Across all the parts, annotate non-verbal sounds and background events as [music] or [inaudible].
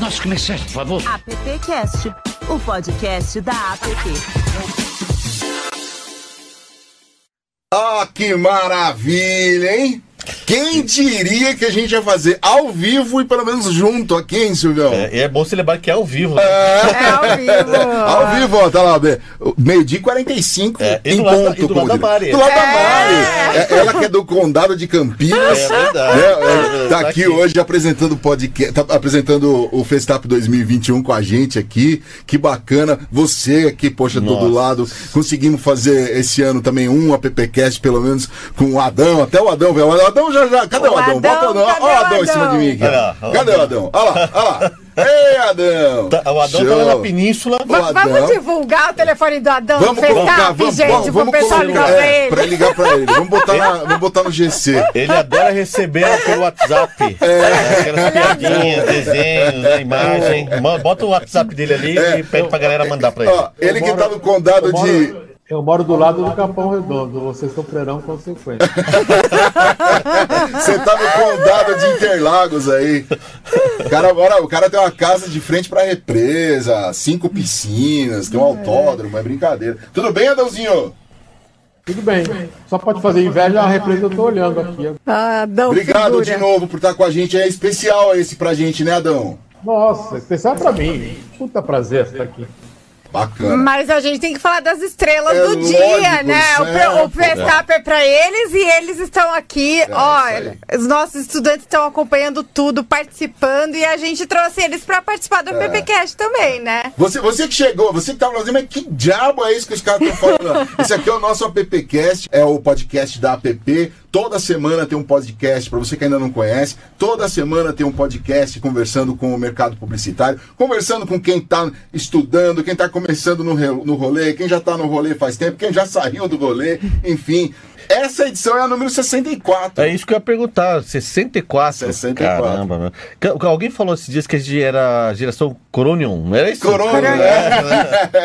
nossos comerciais, por favor. AppCast, o podcast da App. Ah, que maravilha, hein? Quem diria que a gente ia fazer ao vivo e pelo menos junto aqui, hein, Silvão? É, é bom se lembrar que é ao vivo. né? É ao vivo. [laughs] Ao vivo, ó, tá lá, be- meio-dia e 45 É, e em da- ponto. e do lado da. Mari. Do lado da Mari. É, ela que é do Condado de Campinas. É verdade. né? É, tá tá aqui aqui. hoje apresentando o podcast, tá apresentando o Festap 2021 com a gente aqui. Que bacana. Você aqui, poxa, todo lado. Conseguimos fazer esse ano também um AppCast, pelo menos, com o Adão. Até o Adão, velho. O Adão já Cadê o, O Adão? Bota o Adão, Ó, o Adão em cima de mim aqui. Olha lá. Cadê o Adão? Olha lá, olha lá. Ei, Adão. Tá, o Adão tá lá na península. Va- Adão. Vamos divulgar o telefone do Adão Vamos no colocar, vamos, gente, vamos, pro vamos pessoal colocar, ligar pra é, ele. pra ligar pra ele. Vamos botar, na- vamos botar no GC. Ele adora receber pelo WhatsApp. É. Aquelas piadinhas, desenhos, né, imagem. Ma- Bota o WhatsApp dele ali e pede pra galera mandar pra ele. Ó, ele que tá no condado de. Eu moro do lado do Capão Redondo, vocês sofrerão consequências. Você tá no condado de Interlagos aí. O cara, mora, o cara tem uma casa de frente pra represa, cinco piscinas, tem um autódromo, é brincadeira. Tudo bem, Adãozinho? Tudo bem, só pode fazer inveja a represa eu tô olhando aqui. Ah, Adão Obrigado figura. de novo por estar com a gente. É especial esse pra gente, né, Adão? Nossa, especial pra mim. Puta prazer estar aqui. Bacana. Mas a gente tem que falar das estrelas É do lógico, dia, né? O, certo. o Verstappen é pra eles e eles estão aqui. Olha, os nossos estudantes estão acompanhando tudo, participando e a gente trouxe eles pra participar do PPCast também, né? Você, você que chegou, você que tava fazendo, mas que diabo é isso que os caras estão falando? Esse aqui é o nosso AppCast, é o podcast da App. Toda semana tem um podcast, para você que ainda não conhece. Toda semana tem um podcast conversando com o mercado publicitário, conversando com quem tá estudando, quem tá começando no, no rolê, quem já tá no rolê faz tempo, quem já saiu do rolê, enfim. Essa edição é a número 64. É isso que eu ia perguntar. 64. 64. Caramba, meu. Alguém falou esses dias que a gente era a geração Coronium, não era isso? Corona, né?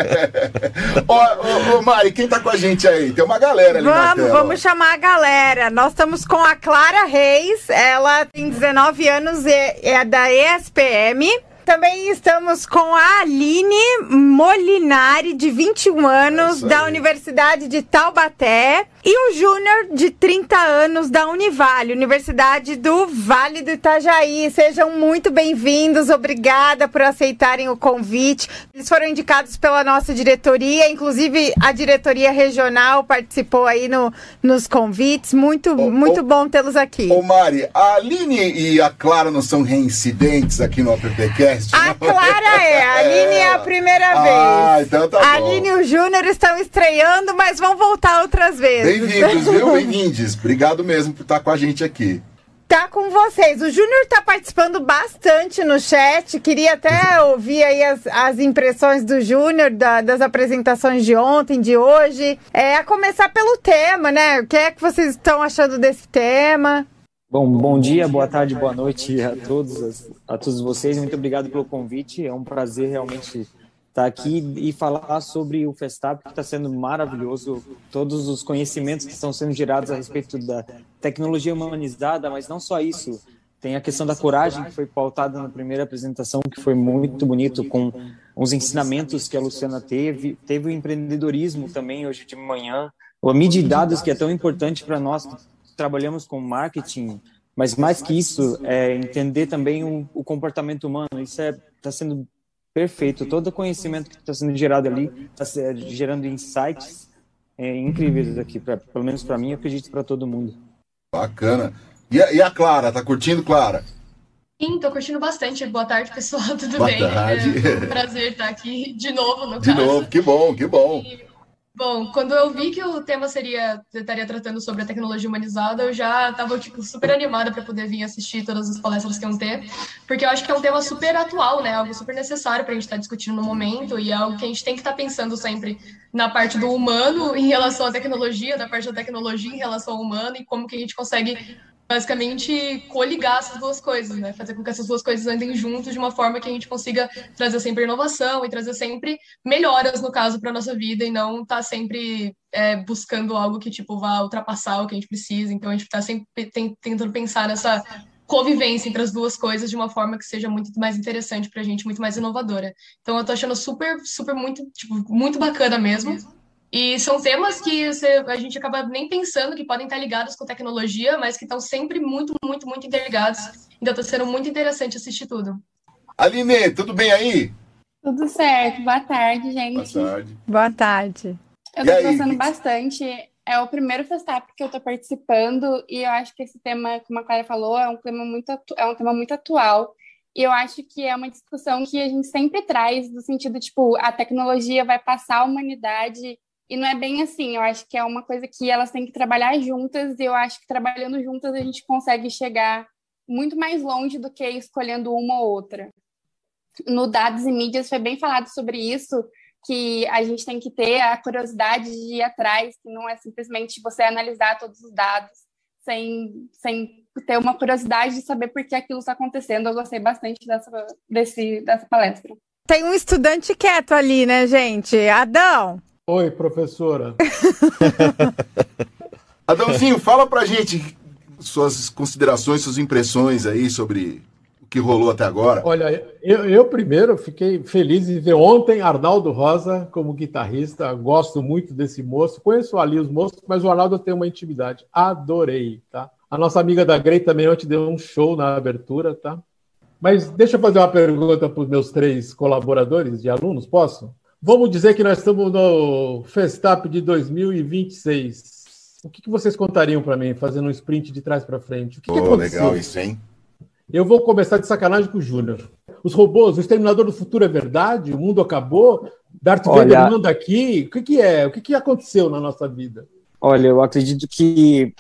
[laughs] Ô, ô, ô, Mari, quem tá com a gente aí? Tem uma galera ali na Vamos, tela. vamos chamar a galera. Nós estamos com a Clara Reis, ela tem 19 anos e é da ESPM. Também estamos com a Aline Molinari, de 21 anos, Isso da. Universidade de Taubaté. E o Júnior, de 30 anos, da Univale, Universidade do Vale do Itajaí. Sejam muito bem-vindos, obrigada por aceitarem o convite. Eles foram indicados pela nossa diretoria, inclusive a diretoria regional participou aí no, nos convites. Muito, Ô, muito ô, bom tê-los aqui. Ô Mari, a Aline e a Clara não são reincidentes aqui no AppCast? A? Clara é, a [laughs] Aline é a primeira Ah, vez. então tá a bom. Aline e o Júnior estão estreando, mas vão voltar outras vezes. Bem-vindos, viu? Bem-vindos. Obrigado mesmo por estar com a gente aqui. Tá com vocês. O Júnior tá participando bastante no chat. Queria até [laughs] ouvir aí as, as impressões do Júnior da- das apresentações de ontem, de hoje. É, a começar pelo tema, né? O que é que vocês estão achando desse tema? Bom, bom dia, boa tarde, boa noite a todos, a todos vocês. Muito obrigado pelo convite. É um prazer realmente estar aqui e falar sobre o Festap, que está sendo maravilhoso. Todos os conhecimentos que estão sendo gerados a respeito da tecnologia humanizada, mas não só isso. Tem a questão da coragem que foi pautada na primeira apresentação, que foi muito bonito, com os ensinamentos que a Luciana teve. Teve o empreendedorismo também hoje de manhã. A mídia de dados, que é tão importante para nós que trabalhamos com marketing, mas mais que isso, é entender também o, o comportamento humano. Isso está sendo perfeito. Todo o conhecimento que está sendo gerado ali está gerando insights é, incríveis aqui, pra, pelo menos para mim, eu acredito para todo mundo. Bacana. E a, e a Clara, tá curtindo, Clara? Sim, tô curtindo bastante. Boa tarde, pessoal, [laughs] tudo Boa bem? tarde. É [laughs] um prazer estar aqui de novo, no De caso. novo, que bom, que bom. Bom, quando eu vi que o tema seria estaria tratando sobre a tecnologia humanizada, eu já estava tipo super animada para poder vir assistir todas as palestras que iam ter, porque eu acho que é um tema super atual, né? Algo super necessário para a gente estar discutindo no momento e é algo que a gente tem que estar pensando sempre na parte do humano em relação à tecnologia, da parte da tecnologia em relação ao humano e como que a gente consegue basicamente coligar essas duas coisas, né? Fazer com que essas duas coisas andem juntos de uma forma que a gente consiga trazer sempre inovação e trazer sempre melhoras, no caso, para nossa vida e não estar tá sempre é, buscando algo que, tipo, vá ultrapassar o que a gente precisa. Então, a gente está sempre tentando pensar nessa convivência entre as duas coisas de uma forma que seja muito mais interessante para a gente, muito mais inovadora. Então eu tô achando super, super muito, tipo, muito bacana mesmo. E são temas que você, a gente acaba nem pensando que podem estar ligados com tecnologia, mas que estão sempre muito, muito, muito interligados. Então está sendo muito interessante assistir tudo. Aline, tudo bem aí? Tudo certo. Boa tarde, gente. Boa tarde. Boa tarde. Eu E aí? gostando bastante. É o primeiro Festap que eu tô participando e eu acho que esse tema, como a Clara falou, é um tema muito, é um tema muito atual. E eu acho que é uma discussão que a gente sempre traz, no sentido, tipo, a tecnologia vai passar a humanidade e não é bem assim. Eu acho que é uma coisa que elas têm que trabalhar juntas e eu acho que trabalhando juntas a gente consegue chegar muito mais longe do que escolhendo uma ou outra. No Dados e Mídias foi bem falado sobre isso, que a gente tem que ter a curiosidade de ir atrás, que não é simplesmente você analisar todos os dados sem, sem ter uma curiosidade de saber por que aquilo está acontecendo. Eu gostei bastante dessa, desse, dessa palestra. Tem um estudante quieto ali, né, gente? Adão. Oi, professora. [laughs] Adãozinho, fala pra gente suas considerações, suas impressões aí sobre o que rolou até agora. Olha, eu, eu primeiro fiquei feliz em ver ontem Arnaldo Rosa como guitarrista. Gosto muito desse moço. Conheço ali os moços, mas o Arnaldo tem uma intimidade. Adorei, tá? A nossa amiga da Grey também ontem deu um show na abertura, tá? Mas deixa eu fazer uma pergunta para os meus três colaboradores e alunos, posso? Vamos dizer que nós estamos no Festap de 2026. O que, que vocês contariam para mim, fazendo um sprint de trás para frente? O que, que Pô, aconteceu? legal isso, hein? Eu vou começar de sacanagem com o Júnior. Os robôs, o Exterminador do Futuro é verdade? O mundo acabou? Darth Olha- Vader manda aqui? O que, que é? O que, que aconteceu na nossa vida? Olha, eu acredito que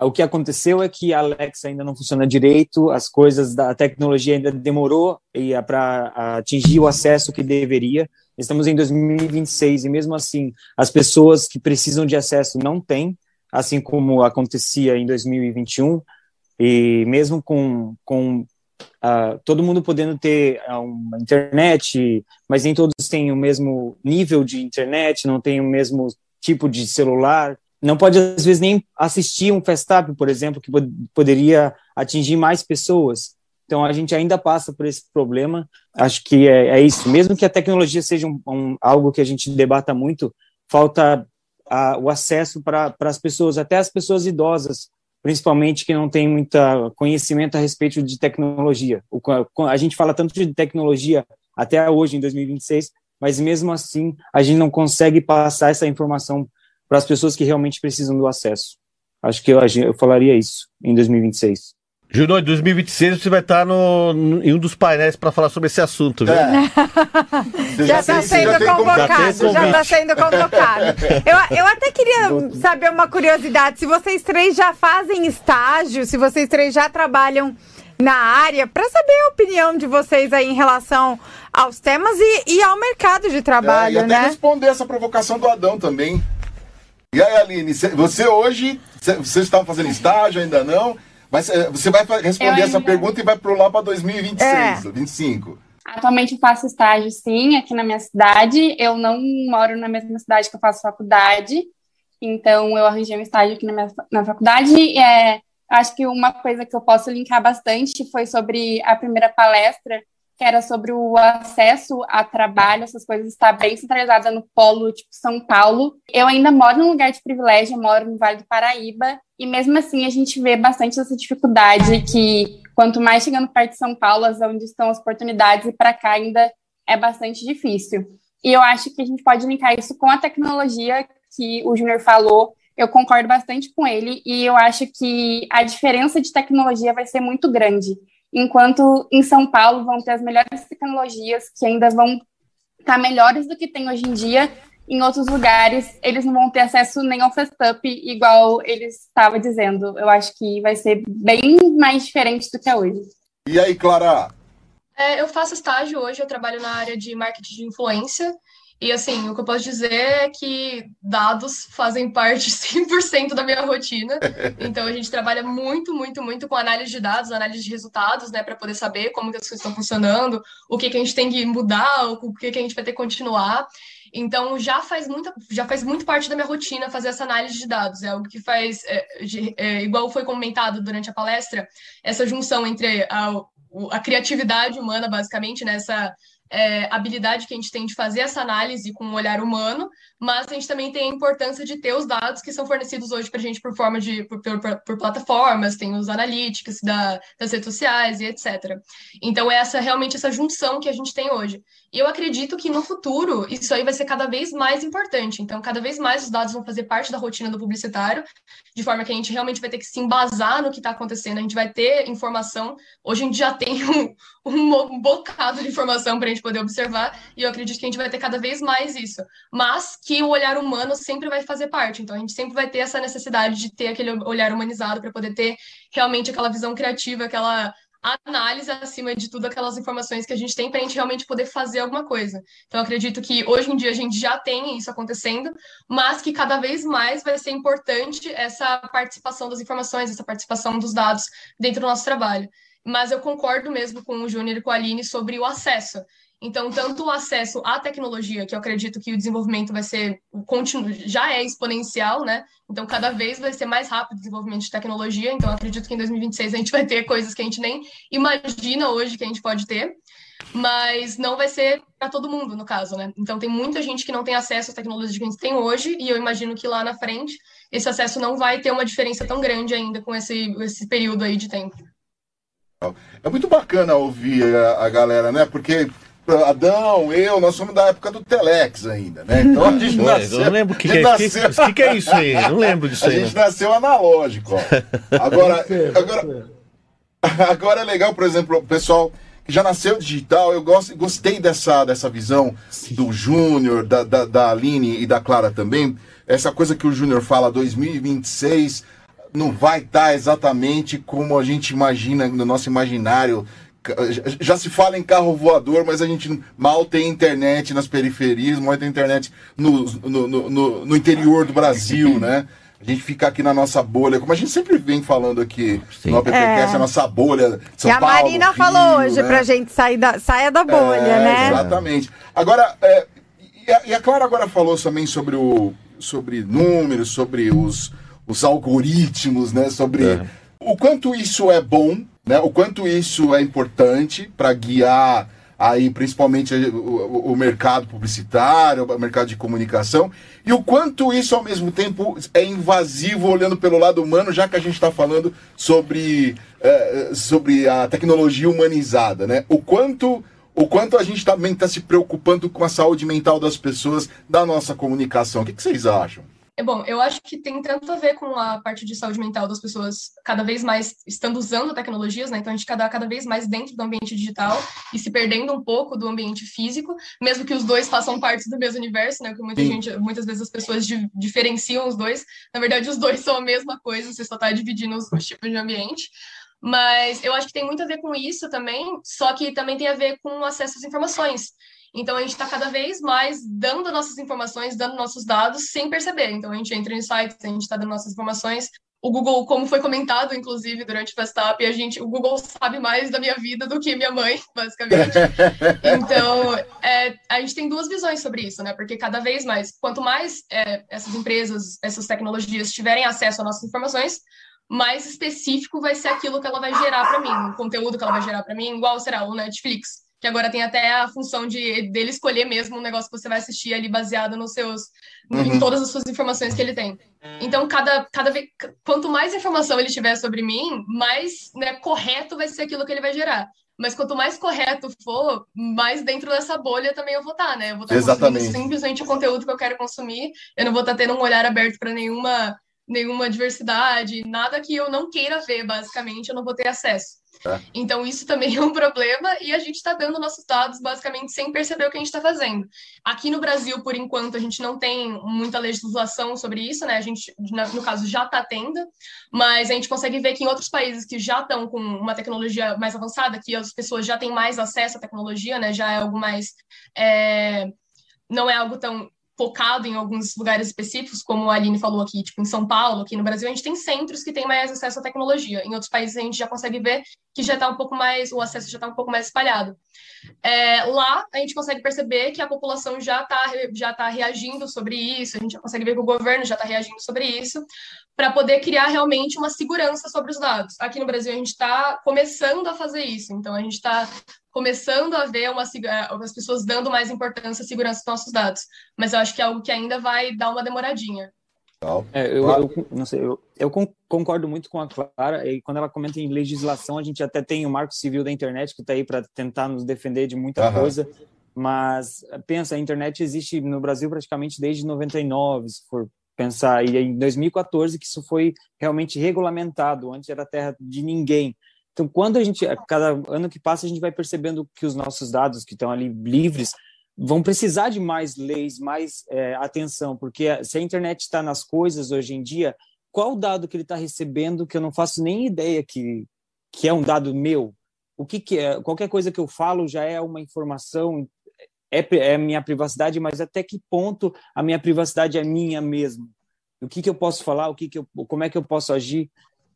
o que aconteceu é que a Alexa ainda não funciona direito, as coisas da tecnologia ainda demorou para atingir o acesso que deveria. Estamos em 2026 e mesmo assim as pessoas que precisam de acesso não têm, assim como acontecia em 2021 e mesmo com, com ah, todo mundo podendo ter ah, uma internet, mas nem todos têm o mesmo nível de internet, não têm o mesmo tipo de celular, não pode às vezes nem assistir um Festap, por exemplo, que pod- poderia atingir mais pessoas. Então a gente ainda passa por esse problema. Acho que é, é isso. Mesmo que a tecnologia seja um, um- algo que a gente debata muito, falta a- o acesso para as pessoas, até as pessoas idosas, principalmente que não têm muito conhecimento a respeito de tecnologia. O a gente fala tanto de tecnologia até hoje, em 2026, mas mesmo assim a gente não consegue passar essa informação para as pessoas que realmente precisam do acesso. Acho que eu, eu falaria isso em 2026. Júnior, em 2026 você vai estar no, no- em um dos painéis para falar sobre esse assunto, viu? É. [laughs] Já está sendo convocado, já está sendo convocado. Eu, eu até queria saber uma curiosidade, se vocês três já fazem estágio, se vocês três já trabalham na área, para saber a opinião de vocês aí em relação aos temas e, e ao mercado de É, e trabalho, até né? responder essa provocação do Adão também. E aí, Aline, cê- você hoje, cê- vocês estão fazendo estágio, ainda não? Mas eh, você vai responder essa pergunta e vai pro lá para 2026, É. 25. Atualmente eu faço estágio, sim, aqui na minha cidade. Eu não moro na mesma cidade que eu faço faculdade, então eu arranjei um estágio aqui na minha na faculdade. É, acho que uma coisa que eu posso linkar bastante foi sobre a primeira palestra, que era sobre o acesso a trabalho, essas coisas está bem centralizada no polo, tipo São Paulo. Eu ainda moro num lugar de privilégio, moro no Vale do Paraíba, e mesmo assim a gente vê bastante essa dificuldade que quanto mais chegando perto de São Paulo, onde estão as oportunidades, e para cá ainda é bastante difícil. E eu acho que a gente pode linkar isso com a tecnologia que o Júnior falou. Eu concordo bastante com ele e eu acho que a diferença de tecnologia vai ser muito grande. Enquanto em São Paulo vão ter as melhores tecnologias que ainda vão estar melhores do que tem hoje em dia, em outros lugares eles não vão ter acesso nem ao Festup, igual eles estavam dizendo. Eu acho que vai ser bem mais diferente do que é hoje. E aí, Clara? É, eu faço estágio hoje, eu trabalho na área de marketing de influência. E assim, o que eu posso dizer é que dados fazem parte [laughs] 100% da minha rotina. Então a gente trabalha muito, muito, muito com análise de dados, análise de resultados, né, para poder saber como que as coisas estão funcionando, o que que a gente tem que mudar, o que que a gente vai ter que continuar. Então já faz muita, já faz muito parte da minha rotina fazer essa análise de dados. É algo que faz, é, é, igual foi comentado durante a palestra, essa junção entre a, a criatividade humana, basicamente, nessa né? É, habilidade que a gente tem de fazer essa análise com um olhar humano, mas a gente também tem a importância de ter os dados que são fornecidos hoje para a gente por forma de por, por, por plataformas, tem os analytics da, das redes sociais e etc. Então é essa realmente essa junção que a gente tem hoje. E eu acredito que no futuro isso aí vai ser cada vez mais importante. Então, cada vez mais os dados vão fazer parte da rotina do publicitário, de forma que a gente realmente vai ter que se embasar no que está acontecendo. A gente vai ter informação. Hoje a gente já tem [laughs] um, um bocado de informação para a gente poder observar, e eu acredito que a gente vai ter cada vez mais isso. Mas que o olhar humano sempre vai fazer parte. Então, a gente sempre vai ter essa necessidade de ter aquele olhar humanizado para poder ter realmente aquela visão criativa, aquela análise acima de tudo aquelas informações que a gente tem para a gente realmente poder fazer alguma coisa. Então, acredito que hoje em dia a gente já tem isso acontecendo, mas que cada vez mais vai ser importante essa participação das informações, essa participação dos dados dentro do nosso trabalho. Mas eu concordo mesmo com o Júnior e com a Aline sobre o acesso. Então, tanto o acesso à tecnologia, que eu acredito que o desenvolvimento vai ser, já é exponencial, né? Então, cada vez vai ser mais rápido o desenvolvimento de tecnologia. Então, acredito que em 2026 a gente vai ter coisas que a gente nem imagina hoje que a gente pode ter, mas não vai ser para todo mundo, no caso, né? Então, tem muita gente que não tem acesso à tecnologia que a gente tem hoje, e eu imagino que lá na frente esse acesso não vai ter uma diferença tão grande ainda com esse, esse período aí de tempo. É muito bacana ouvir a, a galera, né? Porque Adão, eu, nós somos da época do Telex ainda, né? Então a gente nasceu. Eu não lembro o que, que, nasceu... que, que, é isso aí. Não lembro disso aí. A gente né? nasceu analógico, ó. [laughs] Agora, agora, [laughs] agora é legal, por exemplo, o pessoal que já nasceu digital, eu gosto, gostei dessa, dessa visão Sim. do Júnior, da, da, da Aline e da Clara também. Essa coisa que o Júnior fala, 2026 não vai estar exatamente como a gente imagina no nosso imaginário já se fala em carro voador, mas a gente mal tem internet nas periferias, mal tem internet no, no, no, no interior do Brasil, né? A gente fica aqui na nossa bolha, como a gente sempre vem falando aqui Sim. no AppCast, é. a nossa bolha. São e a Paulo, Marina Rio, falou hoje né? pra gente sair da, saia da bolha, é, né? Exatamente. Agora, é, e, a, e a Clara agora falou também sobre, o, sobre números, sobre os, os algoritmos, né? Sobre é. o quanto isso é bom né? O quanto isso é importante para guiar aí principalmente o, o, mercado publicitário, o mercado de comunicação, e o quanto isso ao mesmo tempo é invasivo olhando pelo lado humano, já que a gente está falando sobre, é, sobre a tecnologia humanizada, né? O quanto o quanto a gente também está se preocupando com a saúde mental das pessoas da nossa comunicação. O que, que vocês acham? É bom, eu acho que tem tanto a ver com a parte de saúde mental das pessoas cada vez mais estando usando tecnologias, né? Então a gente cada, cada vez mais dentro do ambiente digital e se perdendo um pouco do ambiente físico, mesmo que os dois façam parte do mesmo universo, né? Que muita gente, muitas vezes as pessoas di diferenciam os dois. Na verdade, os dois são a mesma coisa, você só está dividindo os, os tipos de ambiente. Mas eu acho que tem muito a ver com isso também, só que também tem a ver com o acesso às informações. Então a gente está cada vez mais dando nossas informações, dando nossos dados sem perceber. Então a gente entra em sites, a gente está dando nossas informações. O Google, como foi comentado, inclusive, durante o Fastap, a gente, o Google sabe mais da minha vida do que minha mãe, [laughs] basicamente. Então, é, a gente tem duas visões sobre isso, né? Porque cada vez mais, quanto mais é, essas empresas, essas tecnologias tiverem acesso às nossas informações, mais específico vai ser aquilo que ela vai gerar para mim, o conteúdo que ela vai gerar para mim, igual será o Netflix que agora tem até a função de dele escolher mesmo um negócio que você vai assistir ali baseado nos seus uhum. em todas as suas informações que ele tem. Então, cada, cada vez quanto mais informação ele tiver sobre mim, mais né, correto vai ser aquilo que ele vai gerar. Mas quanto mais correto for, mais dentro dessa bolha também eu vou estar, né? Eu vou estar Exatamente. consumindo simplesmente o conteúdo que eu quero consumir. Eu não vou estar tendo um olhar aberto para nenhuma nenhuma diversidade, nada que eu não queira ver, basicamente, eu não vou ter acesso. É. Então, isso também [laughs] é um problema e a gente está dando nossos dados basicamente sem perceber o que a gente está fazendo. Aqui no Brasil, por enquanto, a gente não tem muita legislação sobre isso, né? A gente, no caso, já está tendo, mas a gente consegue ver que em outros países que já estão com uma tecnologia mais avançada, que as pessoas já têm mais acesso à tecnologia, né? Já é algo mais. É... Não é algo tão focado em alguns lugares específicos, como a Aline falou aqui, tipo em São Paulo, aqui no Brasil, a gente tem centros que têm mais acesso à tecnologia. Em outros países a gente já consegue ver que já está um pouco mais, o acesso já está um pouco mais espalhado. É, lá a gente consegue perceber que a população já está já tá reagindo sobre isso, a gente já consegue ver que o governo já está reagindo sobre isso, para poder criar realmente uma segurança sobre os dados. Aqui no Brasil a gente está começando a fazer isso, então a gente está começando a ver uma, as pessoas dando mais importância à segurança dos nossos dados. Mas eu acho que é algo que ainda vai dar uma demoradinha. É, eu, eu, não sei, eu, eu, concordo muito com a Clara, e quando ela comenta em legislação, a gente até tem o Marco Civil da Internet, que está aí para tentar nos defender de muita uhum. coisa, mas pensa, a internet existe no Brasil praticamente desde 99, se for pensar, e em 2014 que isso foi realmente regulamentado, antes era terra de ninguém. Então, quando a gente, cada ano que passa, a gente vai percebendo que os nossos dados que estão ali livres vão precisar de mais leis, mais é, atenção, porque se a internet está nas coisas hoje em dia, qual dado que ele está recebendo que eu não faço nem ideia que, que é um dado meu? O que, que é? Qualquer coisa que eu falo já é uma informação, é, é minha privacidade, mas até que ponto a minha privacidade é minha mesmo? O que, que eu posso falar? O que, que eu, como é que eu posso agir?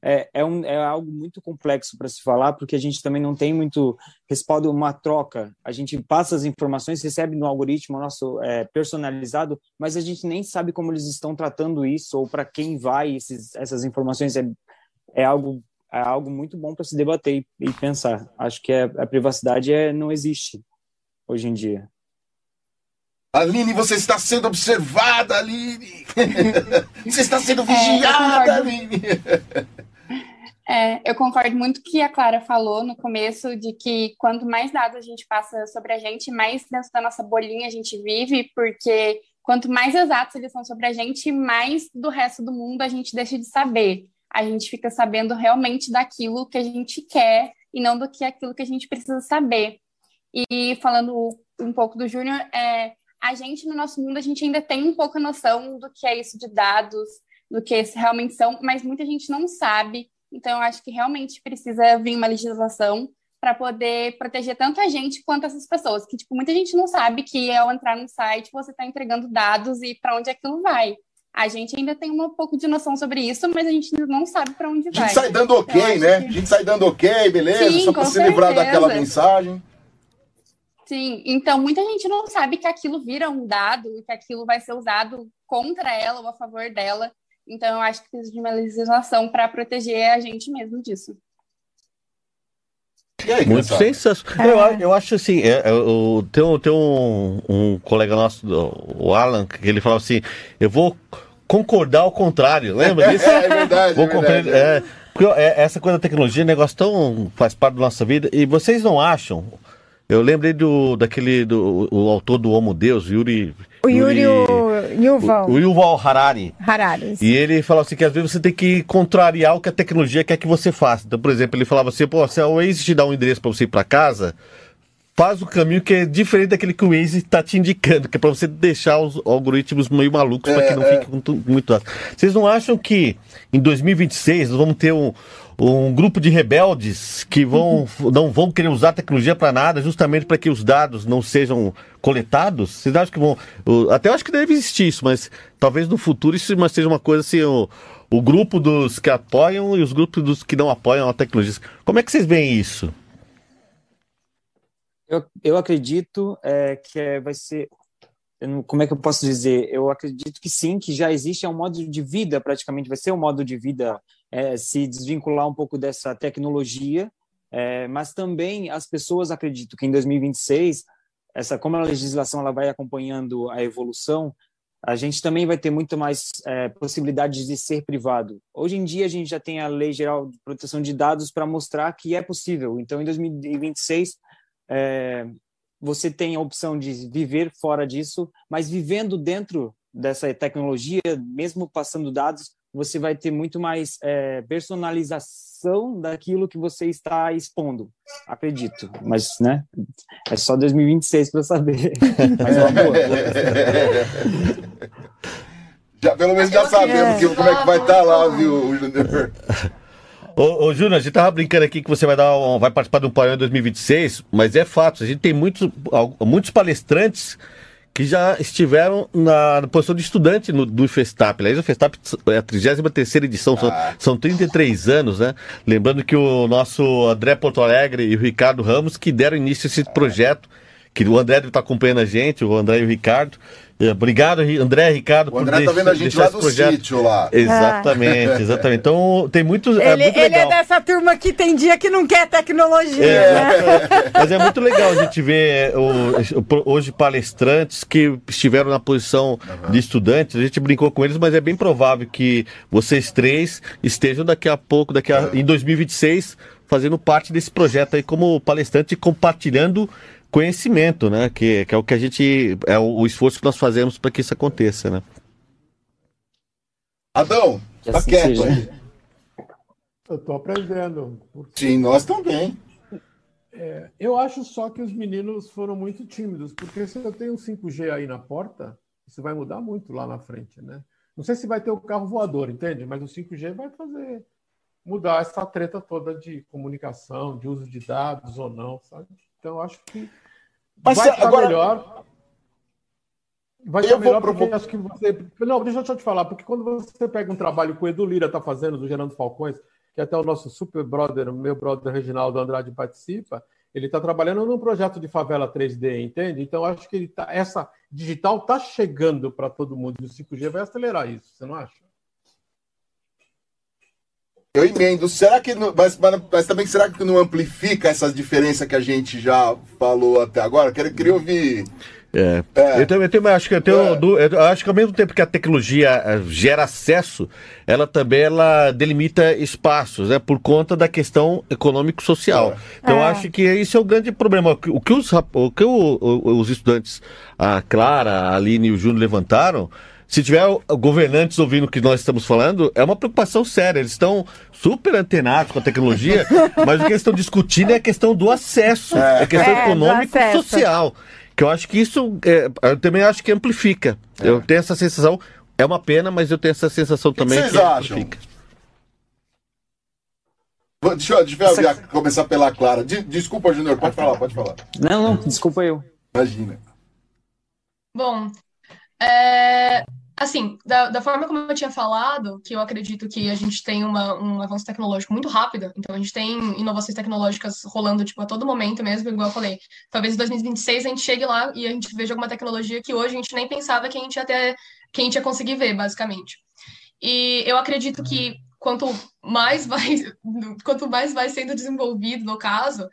É, é, um, é algo muito complexo para se falar, porque a gente também não tem muito respaldo, uma troca. A gente passa as informações, recebe no algoritmo nosso é, personalizado, mas a gente nem sabe como eles estão tratando isso ou para quem vai esses, essas informações. É, é algo é algo muito bom para se debater e, e, pensar. Acho que é, a privacidade é, não existe hoje em dia. Aline, você está sendo observada, Aline! [laughs] você está sendo é, vigiada, Aline! [laughs] É, eu concordo muito que a Clara falou no começo, de que quanto mais dados a gente passa sobre a gente, mais dentro da nossa bolinha a gente vive, porque quanto mais exatos eles são sobre a gente, mais do resto do mundo a gente deixa de saber. A gente fica sabendo realmente daquilo que a gente quer e não do que aquilo que a gente precisa saber. E falando um pouco do Júnior, é, a gente no nosso mundo a gente ainda tem um pouco a noção do que é isso de dados, do que realmente são, mas muita gente não sabe então, eu acho que realmente precisa vir uma legislação para poder proteger tanto a gente quanto essas pessoas, que tipo muita gente não sabe que ao entrar no site você está entregando dados e para onde aquilo vai. A gente ainda tem um pouco de noção sobre isso, mas a gente não sabe para onde vai. A gente sai dando ok, né? Que... A gente sai dando ok, beleza, Sim, só para se livrar daquela mensagem. Sim, então muita gente não sabe que aquilo vira um dado e que aquilo vai ser usado contra ela ou a favor dela. Então, eu acho que precisa de uma legislação para proteger a gente mesmo disso. Aí, Muito sensacional. É. Eu, eu acho assim, é, é, eu, tem, tem um, um colega nosso, o Alan, que ele falou assim: eu vou concordar ao contrário. Lembra [laughs] disso? É, é verdade. Vou é verdade, é. porque essa coisa da tecnologia é um negócio tão. faz parte da nossa vida. E vocês não acham? Eu lembrei do, daquele, do o autor do Homo Deus, Yuri o Yuri, Yuval. O Yuval Harari. Harari. E ele falou assim que às vezes você tem que contrariar o que a tecnologia quer que você faça. Então, por exemplo, ele falava assim, pô, se a Waze te dá um endereço para você ir para casa, faz o caminho que é diferente daquele que o Waze está te indicando, que é para você deixar os algoritmos meio malucos é, para que não é. fique muito alto. Vocês não acham que em 2026 nós vamos ter um, um grupo de rebeldes que vão, não vão querer usar a tecnologia para nada, justamente para que os dados não sejam coletados? Vocês acham que vão. Até eu acho que deve existir isso, mas talvez no futuro isso seja uma coisa assim. O, o grupo dos que apoiam e os grupos dos que não apoiam a tecnologia. Como é que vocês veem isso? Eu, eu acredito é, que é, vai ser como é que eu posso dizer? Eu acredito que sim, que já existe é um modo de vida, praticamente vai ser um modo de vida é, se desvincular um pouco dessa tecnologia, é, mas também as pessoas acredito que em 2026 essa como a legislação ela vai acompanhando a evolução, a gente também vai ter muito mais é, possibilidades de ser privado. Hoje em dia a gente já tem a Lei Geral de Proteção de Dados para mostrar que é possível. Então, em 2026 é, você tem a opção de viver fora disso, mas vivendo dentro dessa tecnologia, mesmo passando dados, você vai ter muito mais é, personalização daquilo que você está expondo, acredito. Mas, né, é só 2026 para saber. [laughs] Mas, [laughs] já, pelo menos já sabemos que, como é que vai estar tá lá, viu, Júnior? [laughs] Ô, ô Júnior, a gente tava brincando aqui que você vai, dar um, vai participar de um painel em 2026, mas é fato, a gente tem muitos, muitos palestrantes que já estiveram na, posição de estudante no, do Festap. Aliás, o Festap é a 33 edição, são, Ah. são 33 anos, né? Lembrando que o nosso André Porto Alegre e o Ricardo Ramos que deram início a esse projeto, que o André está acompanhando a gente, o André e o Ricardo. Eh, Obrigado, Ri- André e Ricardo, O André tá vendo a gente lá do sítio lá. Exatamente, [laughs] exatamente. Então tem muitos. é Ele, muito ele é legal. dessa turma que tem dia que não quer tecnologia, É, né? [laughs] Mas é muito legal a gente ver o- o- hoje palestrantes que estiveram na posição de estudantes. A gente brincou com eles, mas é bem provável que vocês três estejam daqui a pouco, daqui a, em 2026, fazendo parte desse projeto aí como palestrante e compartilhando conhecimento, né? Que, que é o que a gente. É o, o esforço que nós fazemos para que isso aconteça, né? Adão, Que tá assim quieto seja. aí. Eu estou aprendendo. porque Sim, nós também. Eu acho só que os meninos foram muito tímidos, porque se eu tenho um 5G aí na porta, isso vai mudar muito lá na frente, né? Não sei se vai ter o carro voador, entende? Mas o 5G vai fazer mudar essa treta toda de comunicação, de uso de dados ou não, sabe? Então eu acho que Mas vai estar agora- melhor. Vai vou melhor provo- porque acho que você. Não, deixa eu te falar, porque quando você pega um trabalho que o Edu Lira está fazendo, do Gerando Falcões, que até o nosso super brother, o meu brother Reginaldo Andrade participa, ele está trabalhando num projeto de favela 3D, entende? Então acho que ele tá, essa digital está chegando para todo mundo e o 5G vai acelerar isso, você não acha? Eu emendo. Será que. Não, mas, mas, mas também será que não amplifica essas diferenças que a gente já falou até agora? Queria, queria ouvir. É. É. Eu, também, também acho que eu, tenho, É. du- eu acho que ao mesmo tempo que a tecnologia eh, gera acesso, ela também ela delimita espaços, né, por conta da questão econômico-social. Então eu É. acho que esse é o grande problema. O que, o que os, o que o- o- os estudantes, a Clara, a Aline e o Júnior levantaram, se tiver o- governantes ouvindo o que nós estamos falando, é uma preocupação séria. Eles estão super antenados com a tecnologia, [laughs] mas o que eles estão discutindo é a questão do acesso, é a questão É, do econômico acesso. social. Que eu acho que isso, é, eu também acho que amplifica. Eu tenho essa sensação, é uma pena, mas eu tenho essa sensação que também vocês que acham? amplifica. Deixa eu, deixa eu Essa- começar pela Clara. De- desculpa, Júnior, pode falar, pode falar. Não, não, desculpa eu. Imagina. Bom, é, assim, da, da forma como eu tinha falado, que eu acredito que a gente tem uma, um avanço tecnológico muito rápido, então a gente tem inovações tecnológicas rolando, tipo, a todo momento mesmo, igual eu falei. Talvez em 2026 a gente chegue lá e a gente veja alguma tecnologia que hoje a gente nem pensava que a gente ia ter, que a gente ia conseguir ver, basicamente. E eu acredito que quanto mais vai, [laughs] quanto mais vai sendo desenvolvido, no caso,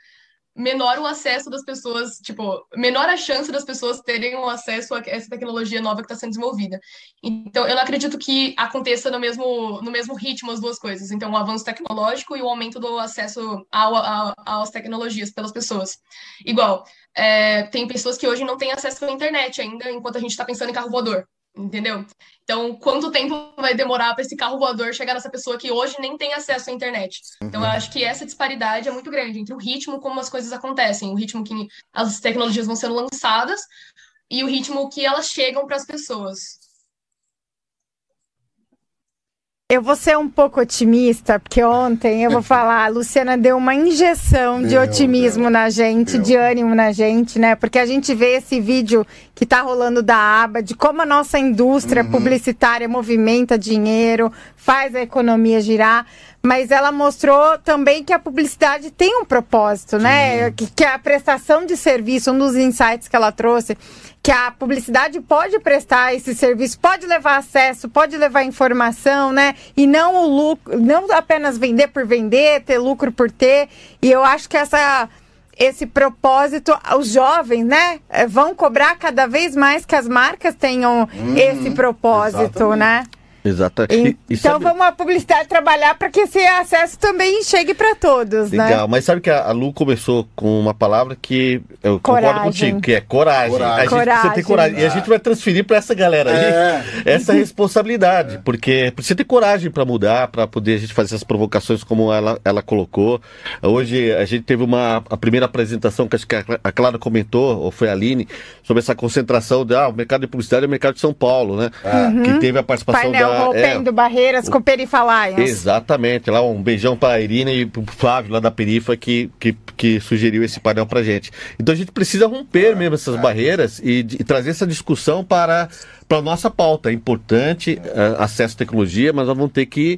menor o acesso das pessoas, tipo, menor a chance das pessoas terem um acesso a essa tecnologia nova que está sendo desenvolvida. Então, eu não acredito que aconteça no mesmo, no mesmo ritmo as duas coisas. Então, o avanço tecnológico e o aumento do acesso ao, ao, às tecnologias pelas pessoas. Igual, é, tem pessoas que hoje não têm acesso à internet ainda, enquanto a gente está pensando em carro voador. Entendeu? Então, quanto tempo vai demorar para esse carro voador chegar nessa pessoa que hoje nem tem acesso à internet? Então, eu acho que essa disparidade é muito grande entre o ritmo como as coisas acontecem, o ritmo que as tecnologias vão sendo lançadas e o ritmo que elas chegam para as pessoas. Eu vou ser um pouco otimista, porque ontem eu vou falar, a Luciana deu uma injeção de Meu otimismo Deus. na gente, Meu. de ânimo na gente, né? Porque a gente vê esse vídeo que tá rolando da aba, de como a nossa indústria Uhum. publicitária movimenta dinheiro, faz a economia girar. Mas ela mostrou também que a publicidade tem um propósito, né? Que, que a prestação de serviço, um dos insights que ela trouxe, que a publicidade pode prestar esse serviço, pode levar acesso, pode levar informação, né? E não o lucro, não apenas vender por vender, ter lucro por ter. E eu acho que essa esse propósito, os jovens, né, eh, vão cobrar cada vez mais que as marcas tenham esse propósito, exatamente. né? Exato. E- E- e então sabe- vamos a publicidade trabalhar para que esse acesso também chegue para todos, né? Legal, mas sabe que a Lu começou com uma palavra que eu concordo Coragem. contigo, que é coragem. Coragem. A gente precisa ter Coragem. coragem. E a gente vai transferir para essa galera aí É. [laughs] essa responsabilidade, porque precisa ter coragem para mudar, para poder a gente fazer essas provocações como ela, ela colocou. Hoje a gente teve uma a primeira apresentação que acho que a Cla- a Clara comentou, ou foi a Aline, sobre essa concentração de ah, o mercado de publicidade é o mercado de São Paulo, né? Que teve a participação Painel Ah, rompendo é. barreiras com Perifalaias. Exatamente. Lá um beijão pra Irina e pro Flávio lá da Perifa que, que, que sugeriu esse painel pra gente. Então a gente precisa romper mesmo essas barreiras e, e trazer essa discussão para para a nossa pauta. É importante eh, acesso à tecnologia, mas nós vamos ter que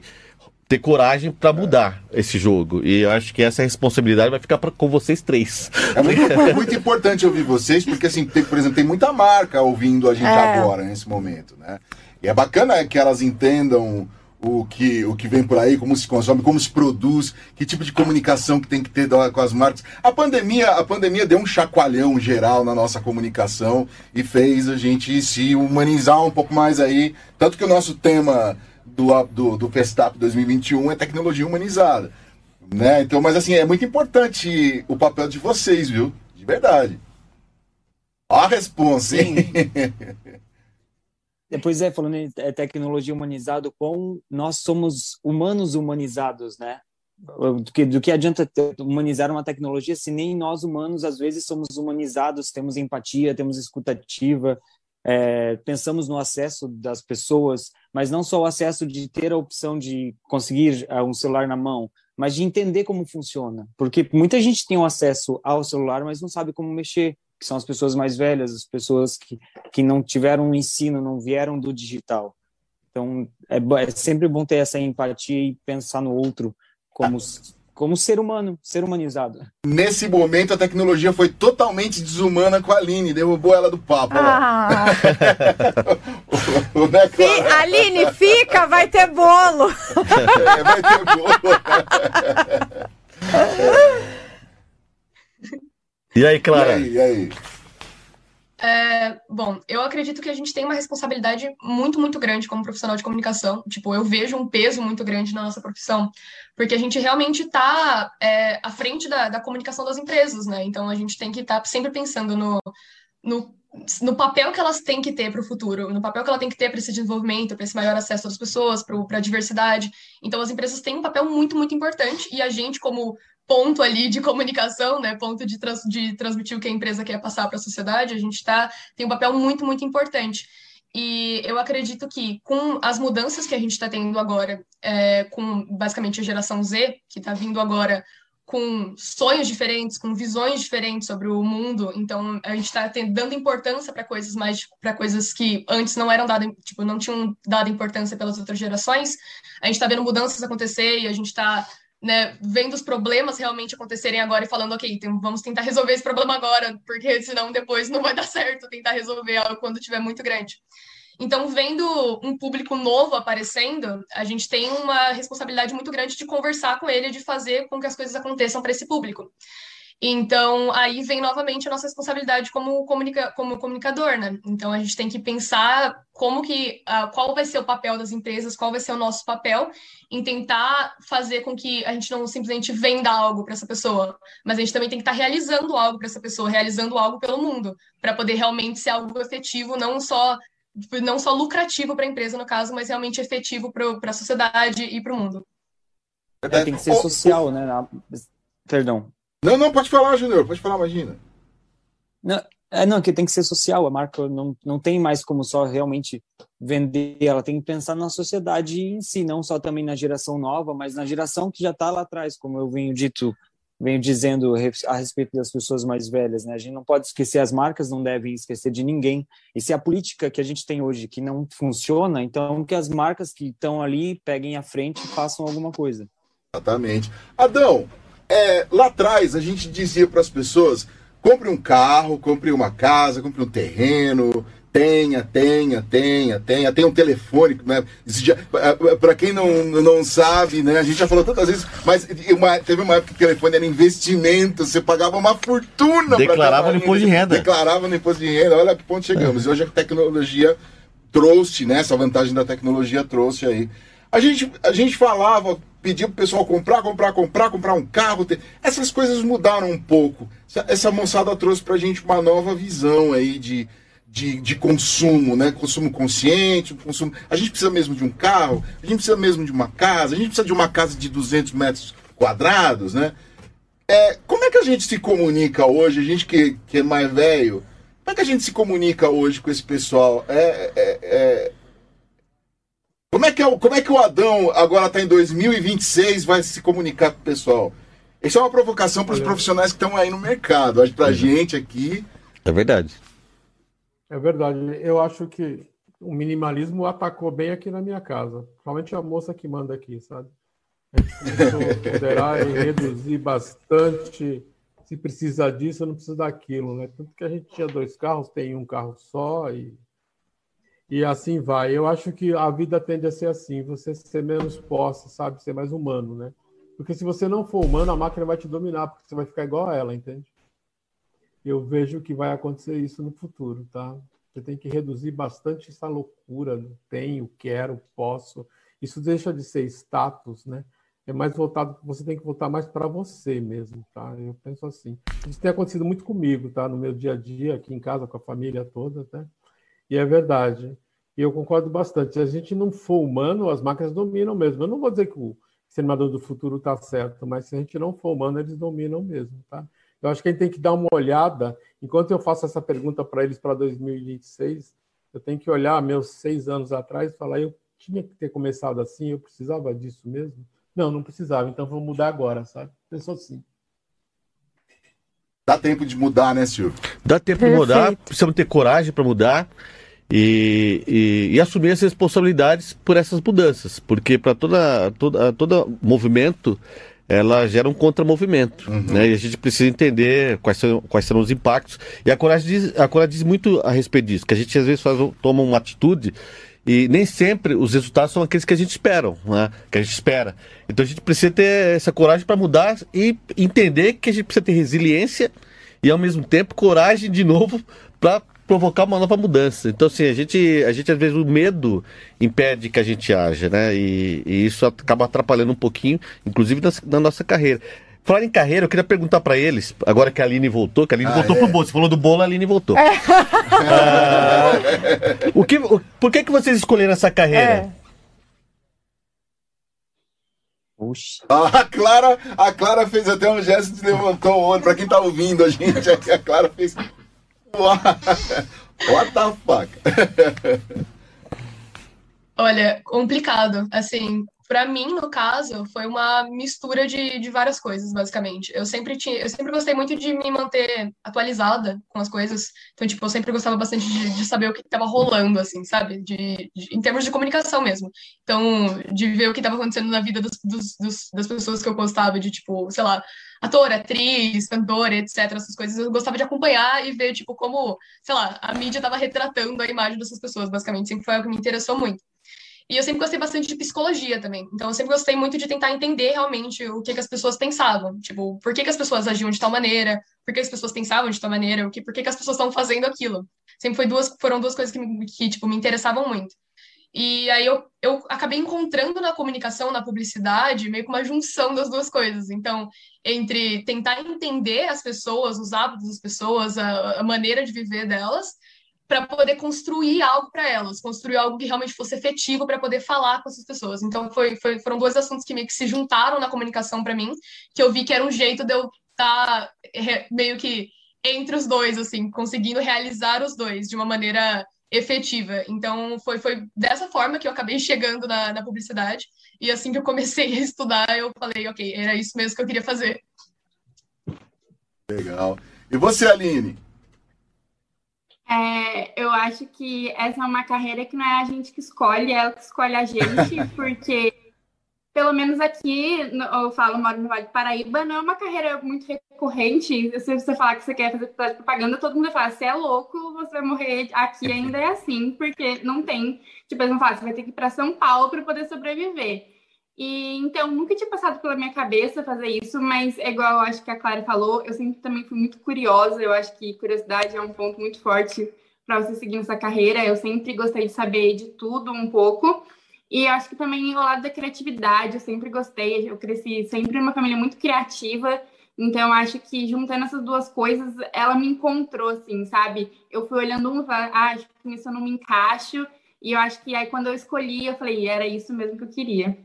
ter coragem para mudar esse jogo. E eu acho que essa responsabilidade vai ficar pra, com vocês três. É muito, é muito importante ouvir vocês, porque assim, tem, por exemplo, tem muita marca ouvindo a gente É. agora, nesse momento, né? E é bacana que elas entendam o que, o que vem por aí, como se consome, como se produz, que tipo de comunicação que tem que ter com as marcas. A pandemia, a pandemia deu um chacoalhão geral na nossa comunicação e fez a gente se humanizar um pouco mais aí. Tanto que o nosso tema do, do, do Festap 2021 é tecnologia humanizada. Né? Então, mas assim, é muito importante o papel de vocês, viu? De verdade. Ó a responsa, hein? [laughs] Depois é, falando em é, tecnologia humanizada, como nós somos humanos humanizados, né? Do que, do que adianta humanizar uma tecnologia se nem nós humanos, às vezes, somos humanizados, temos empatia, temos escutativa, é, pensamos no acesso das pessoas, mas não só o acesso de ter a opção de conseguir ah, um celular na mão, mas de entender como funciona. Porque muita gente tem o acesso ao celular, mas não sabe como mexer, que são as pessoas mais velhas, as pessoas que, que não tiveram um ensino, não vieram do digital. Então, é, é sempre bom ter essa empatia e pensar no outro como, como ser humano, ser humanizado. Nesse momento, a tecnologia foi totalmente desumana com a Aline, derrubou ela do papo. lá. Ah, [laughs] Né, fi-? Aline, fica, vai ter bolo. [laughs] É, vai ter boa. [laughs] E aí, E Clara? aí, e aí? É, bom, eu acredito que a gente tem uma responsabilidade muito, muito grande como profissional de comunicação. Tipo, eu vejo um peso muito grande na nossa profissão, porque a gente realmente está à frente da, da comunicação das empresas, né? Então a gente tem que estar sempre pensando no, no, no papel que elas têm que ter para o futuro, no papel que ela tem que ter para esse desenvolvimento, para esse maior acesso das pessoas, para a diversidade. Então as empresas têm um papel muito, muito importante e a gente, como ponto ali de comunicação, né, ponto de, trans, de transmitir o que a empresa quer passar para a sociedade, a gente tá, tem um papel muito, muito importante. E eu acredito que com as mudanças que a gente está tendo agora, é, com basicamente a geração Z, que está vindo agora com sonhos diferentes, com visões diferentes sobre o mundo, então a gente está dando importância para coisas mais para coisas que antes não eram dadas, tipo, não tinham dado importância pelas outras gerações. A gente está vendo mudanças acontecer e a gente está né, vendo os problemas realmente acontecerem agora e falando, ok, vamos tentar resolver esse problema agora, porque senão depois não vai dar certo tentar resolver quando estiver muito grande. Então, vendo um público novo aparecendo, a gente tem uma responsabilidade muito grande de conversar com ele, de fazer com que as coisas aconteçam para esse público. Então, aí vem novamente a nossa responsabilidade como, comunica como comunicador, né? Então, a gente tem que pensar como que, uh, qual vai ser o papel das empresas, qual vai ser o nosso papel em tentar fazer com que a gente não simplesmente venda algo para essa pessoa, mas a gente também tem que estar tá realizando algo para essa pessoa, realizando algo pelo mundo, para poder realmente ser algo efetivo, não só não só lucrativo para a empresa, no caso, mas realmente efetivo para a sociedade e para o mundo. É, tem que ser social, né? Perdão. Não, não, pode falar, Júnior, pode falar, imagina. Não, é, não, que tem que ser social, a marca não, não tem mais como só realmente vender, ela tem que pensar na sociedade em si, não só também na geração nova, mas na geração que já está lá atrás, como eu venho dito, venho dizendo a respeito das pessoas mais velhas, né? A gente não pode esquecer, as marcas não devem esquecer de ninguém, e se a política que a gente tem hoje que não funciona, então que as marcas que estão ali peguem à frente e façam alguma coisa. Exatamente. Adão, é, lá atrás a gente dizia para as pessoas: compre um carro, compre uma casa, compre um terreno, tenha, tenha, tenha, tenha, tenha um telefone, né? Para quem não, não sabe, né? A gente já falou tantas vezes, mas uma, teve uma época que o telefone era investimento, você pagava uma fortuna. Declarava no imposto de renda. Declarava no imposto de renda, olha que ponto chegamos. E hoje a tecnologia trouxe, né? Essa vantagem da tecnologia trouxe aí. A gente, a gente falava, pedia pro pessoal comprar, comprar, comprar, comprar um carro. Ter... Essas coisas mudaram um pouco. Essa, moçada trouxe pra gente uma nova visão aí de, de, de, consumo, né? Consumo consciente, consumo. A gente precisa mesmo de um carro, a gente precisa mesmo de uma casa, a gente precisa de uma casa de 200 metros quadrados, né? É, como é que a gente se comunica hoje, a gente que, que é mais velho, como é que a gente se comunica hoje com esse pessoal? É, é, é... Como é que, é, o- como é que o Adão agora está em 2026 vai se comunicar com o pessoal? Isso é uma provocação para os Olha. profissionais que estão aí no mercado. Acho que pra gente aqui. É verdade. É verdade. Eu acho que o minimalismo atacou bem aqui na minha casa. Principalmente a moça que manda aqui, sabe? A gente começou a ponderar e reduzir bastante. Se precisa disso, não precisa daquilo, né? Tanto que a gente tinha dois carros, tem um carro só e, e assim vai. Eu acho que a vida tende a ser assim, você ser menos posse, sabe? Ser mais humano, né? Porque se você não for humano, a máquina vai te dominar, porque você vai ficar igual a ela, entende? Eu vejo que vai acontecer isso no futuro, tá? Você tem que reduzir bastante essa loucura do tenho, quero, posso. Isso deixa de ser status, né? É mais voltado, você tem que voltar mais para você mesmo, tá? Eu penso assim. Isso tem acontecido muito comigo, tá? No meu dia a dia, aqui em casa, com a família toda, né? E é verdade. E eu concordo bastante. Se a gente não for humano, as máquinas dominam mesmo. Eu não vou dizer que o Exterminador do Futuro está certo, mas se a gente não for humano, eles dominam mesmo, tá? Eu acho que a gente tem que dar uma olhada. Enquanto eu faço essa pergunta para eles para 2026, eu tenho que olhar meus seis anos atrás e falar: eu tinha que ter começado assim, eu precisava disso mesmo? Não, não precisava, então vamos mudar agora, sabe? Pensou assim. Dá tempo de mudar, né, Silvio? Dá tempo de Perfeito. mudar, precisamos ter coragem para mudar e, e, e assumir as responsabilidades por essas mudanças, porque para toda, toda todo movimento ela gera um contramovimento, né? E a gente precisa entender quais são, quais serão os impactos. E a coragem diz, a coragem diz muito a respeito disso, que a gente às vezes faz, toma uma atitude e nem sempre os resultados são aqueles que a gente espera, né? Que a gente espera. Então a gente precisa ter essa coragem para mudar e entender que a gente precisa ter resiliência e ao mesmo tempo coragem de novo para provocar uma nova mudança. Então assim, a gente, a gente às vezes o medo impede que a gente haja, né? E, e isso acaba atrapalhando um pouquinho, inclusive na, na nossa carreira. Falar em carreira, eu queria perguntar para eles, agora que a Aline voltou, que a Aline Ah, voltou é? pro bolo. Você falou do bolo, a Aline voltou. Ah, o que, o- por que, que vocês escolheram essa carreira? É. Puxa. [laughs] A Clara, a Clara fez até um gesto de levantou o olho. Pra quem tá ouvindo a gente, [laughs] a Clara fez. [laughs] What the fuck? [laughs] Olha, complicado. Assim, pra mim, no caso, foi uma mistura de, de várias coisas, basicamente. Eu sempre tinha, eu sempre gostei muito de me manter atualizada com as coisas. Então, tipo, eu sempre gostava bastante de, de saber o que estava rolando, assim, sabe? De, de- em termos de comunicação mesmo. Então, de ver o que estava acontecendo na vida dos, dos- dos- das pessoas que eu gostava, de, tipo, sei lá, ator, atriz, cantora, etc. Essas coisas. Eu gostava de acompanhar e ver, tipo, como, sei lá, a mídia estava retratando a imagem dessas pessoas, basicamente. Sempre foi algo que me interessou muito. E eu sempre gostei bastante de psicologia também. Então, eu sempre gostei muito de tentar entender realmente o que, que as pessoas pensavam. Tipo, por que, que as pessoas agiam de tal maneira, por que as pessoas pensavam de tal maneira, o que, por que, que as pessoas estão fazendo aquilo. Sempre foi duas, foram duas coisas que, me- que tipo, me interessavam muito. E aí eu, eu acabei encontrando na comunicação, na publicidade, meio que uma junção das duas coisas. Então, entre tentar entender as pessoas, os hábitos das pessoas, a, a maneira de viver delas, para poder construir algo para elas, construir algo que realmente fosse efetivo para poder falar com essas pessoas. Então, foi, foi- foram dois assuntos que meio que se juntaram na comunicação para mim, que eu vi que era um jeito de eu estar meio que entre os dois, assim, conseguindo realizar os dois de uma maneira efetiva. Então, foi, foi dessa forma que eu acabei chegando na, na publicidade. E assim que eu comecei a estudar, eu falei, ok, era isso mesmo que eu queria fazer. Legal. E você, Aline? É, eu acho que essa é uma carreira que não é a gente que escolhe, é ela que escolhe a gente, [laughs] porque, pelo menos aqui, eu falo, moro no Vale do Paraíba, não é uma carreira muito recorrente. Se você falar que você quer fazer propaganda, todo mundo vai falar, você é louco, você vai morrer. Aqui ainda é assim, porque não tem. Tipo, eles vão falar, você vai ter que ir para São Paulo para poder sobreviver. E então nunca tinha passado pela minha cabeça fazer isso, mas é igual eu acho que a Clara falou, eu sempre também fui muito curiosa, eu acho que curiosidade é um ponto muito forte para você seguir nessa carreira. Eu sempre gostei de saber de tudo um pouco. E acho que também o lado da criatividade, eu sempre gostei, eu cresci sempre numa família muito criativa, então acho que juntando essas duas coisas, ela me encontrou, assim, sabe? Eu fui olhando um e falei, ah, acho que nisso eu não me encaixo, e eu acho que aí quando eu escolhi, eu falei, era isso mesmo que eu queria.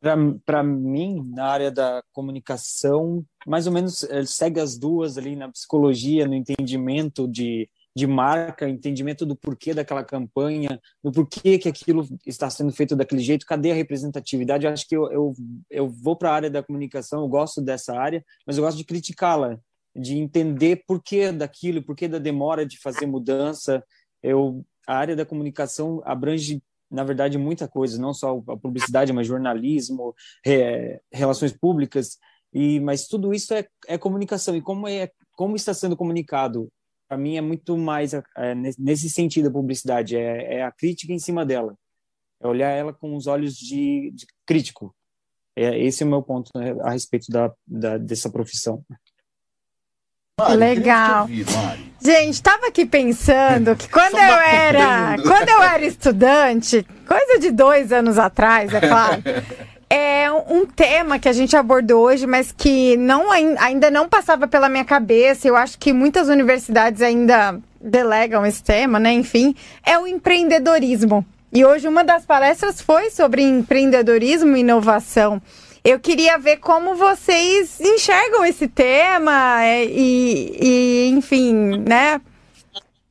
Para mim, na área da comunicação, mais ou menos eh, segue as duas ali na psicologia, no entendimento de, de marca, entendimento do porquê daquela campanha, do porquê que aquilo está sendo feito daquele jeito, cadê a representatividade? Eu acho que eu, eu, eu vou para a área da comunicação, eu gosto dessa área, mas eu gosto de criticá-la, de entender porquê daquilo, porquê da demora de fazer mudança. Eu, a área da comunicação abrange na verdade, muita coisa, não só a publicidade, mas jornalismo, re, relações públicas, e mas tudo isso é, é comunicação. E como, é, como está sendo comunicado para mim é muito mais é, nesse sentido a publicidade, é, é, a crítica em cima dela, é olhar ela com os olhos de, de crítico. É, esse é o meu ponto né, a respeito da, da dessa profissão. Mari, Legal. Ouvir, Gente, estava aqui pensando que quando eu era, quando eu era estudante, coisa de dois anos atrás, é claro. [laughs] é um tema que a gente abordou hoje, mas que não, ainda não passava pela minha cabeça. Eu acho que muitas universidades ainda delegam esse tema, né? Enfim, é o empreendedorismo. E hoje uma das palestras foi sobre empreendedorismo e inovação. Eu queria ver como vocês enxergam esse tema é, e, e enfim, né?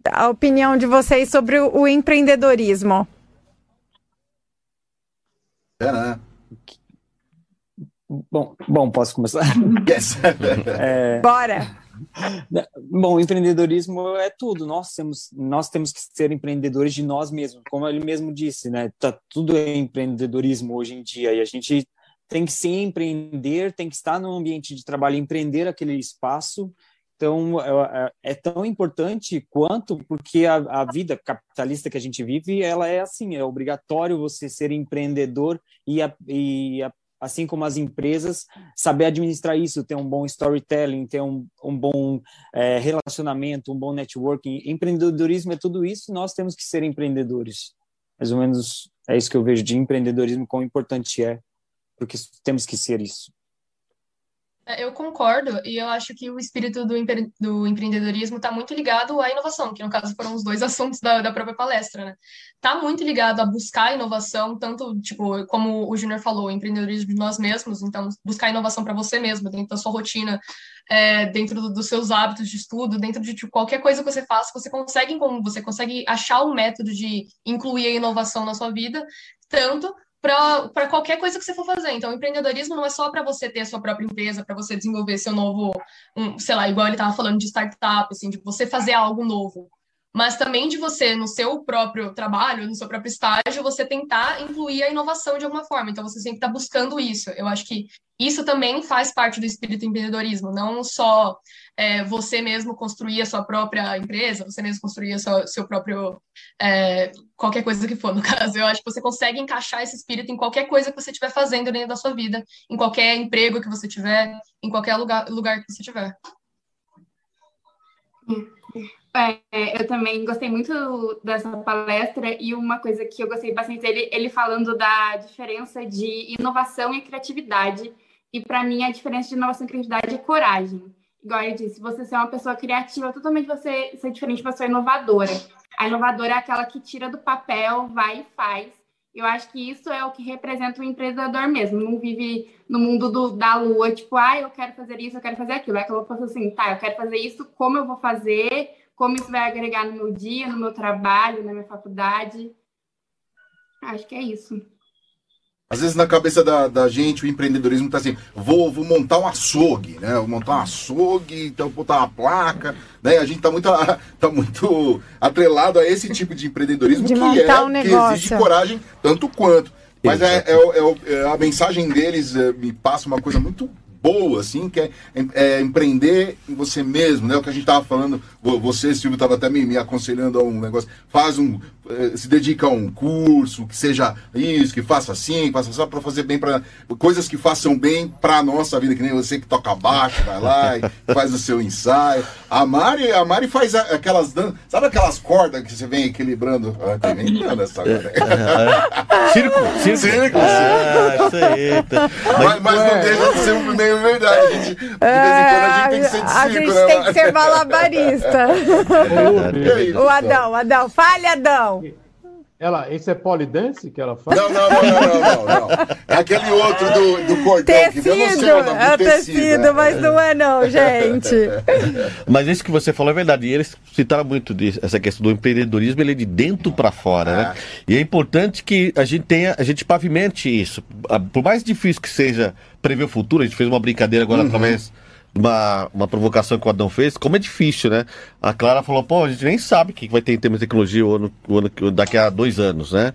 A opinião de vocês sobre o, o empreendedorismo. É, né? Bom, bom, posso começar? [laughs] Yes. é... Bora! Bom, empreendedorismo é tudo. Nós temos, nós temos que ser empreendedores de nós mesmos, como ele mesmo disse, né? Tá tudo é empreendedorismo hoje em dia e a gente tem que se empreender, tem que estar no ambiente de trabalho, empreender aquele espaço. Então, é, é, é tão importante quanto, porque a, a, vida capitalista que a gente vive, ela é assim, é obrigatório você ser empreendedor e, a, e a, assim como as empresas, saber administrar isso, ter um bom storytelling, ter um, um bom é, relacionamento, um bom networking. Empreendedorismo é tudo isso, nós temos que ser empreendedores. Mais ou menos é isso que eu vejo de empreendedorismo, quão importante é, porque temos que ser isso. É, eu concordo, e eu acho que o espírito do, empre do empreendedorismo está muito ligado à inovação, que no caso foram os dois [laughs] assuntos da, da própria palestra, né? Está muito ligado a buscar inovação, tanto, tipo, como o Júnior falou, empreendedorismo de nós mesmos, então buscar inovação para você mesmo, dentro da sua rotina, é, dentro do, dos seus hábitos de estudo, dentro de tipo, qualquer coisa que você faça, você consegue, você consegue achar um método de incluir a inovação na sua vida, tanto para qualquer coisa que você for fazer. Então, empreendedorismo não é só para você ter a sua própria empresa, para você desenvolver seu novo, um, sei lá, igual ele estava falando de startup, assim, de você fazer algo novo. Mas também de você, no seu próprio trabalho, no seu próprio estágio, você tentar incluir a inovação de alguma forma. Então, você sempre está buscando isso. Eu acho que isso também faz parte do espírito empreendedorismo, não só é, você mesmo construir a sua própria empresa, você mesmo construir o seu, próprio. É, qualquer coisa que for, no [laughs] caso. Eu acho que você consegue encaixar esse espírito em qualquer coisa que você estiver fazendo dentro da sua vida, em qualquer emprego que você tiver, em qualquer lugar, lugar que você tiver. É, eu também gostei muito dessa palestra e uma coisa que eu gostei bastante dele, ele falando da diferença de inovação e criatividade. E para mim a diferença de inovação e criatividade é coragem igual eu disse, você ser uma pessoa criativa, totalmente você ser diferente de uma pessoa inovadora. A inovadora é aquela que tira do papel, vai e faz. Eu acho que isso é o que representa o empreendedor mesmo. Não vive no mundo do, da lua, tipo, ah, eu quero fazer isso, eu quero fazer aquilo. É aquela pessoa assim, tá, eu quero fazer isso, como eu vou fazer, como isso vai agregar no meu dia, no meu trabalho, na minha faculdade. Acho que é isso. Às vezes na cabeça da, da gente o empreendedorismo está assim, vou, vou montar um açougue, né? Vou montar um açougue, então botar uma placa, né? A gente está muito, [laughs] tá muito atrelado a esse tipo de empreendedorismo de que é um que exige coragem tanto quanto. Mas é, é, é, é, a mensagem deles é, me passa uma coisa muito boa, assim, que é, é, empreender em você mesmo, né? O que a gente estava falando, você, Silvio, estava até me, me, aconselhando a um negócio, faz um, se dedica a um curso, que seja isso, que faça assim, faça só para fazer bem para coisas que façam bem para nossa vida, que nem você que toca baixo, vai lá e [laughs] faz o seu ensaio. A Mari, a Mari faz aquelas danças, sabe aquelas cordas que você vem equilibrando? Ah, tá inventando essa agora. [laughs] Circo, circo. Circo, ah, isso aí. Tá. Mas, mas não deixa de ser meio é verdade. A gente, de vez em quando a gente tem que ser de circo, A gente né, tem que ser malabarista. [laughs] o Adão, Adão, fale, Adão. Ela, esse é polidense que ela faz? Não, não, não, não, não, não, não. É aquele outro do, do cordão que Tecido, eu não sei o nome é do tecido, né? mas não é não, [laughs] gente. Mas isso que você falou é verdade. E eles citaram muito disso, essa questão do empreendedorismo, ele é de dentro para fora, né? E é importante que a gente tenha, a gente pavimente isso. Ah, Por mais difícil que seja prever o futuro, a gente fez uma brincadeira agora através de uma, uma provocação que o Adão fez, como é difícil, né? A Clara falou, pô, a gente nem sabe o que vai ter em termos de tecnologia o ano, o ano, daqui a dois anos, né?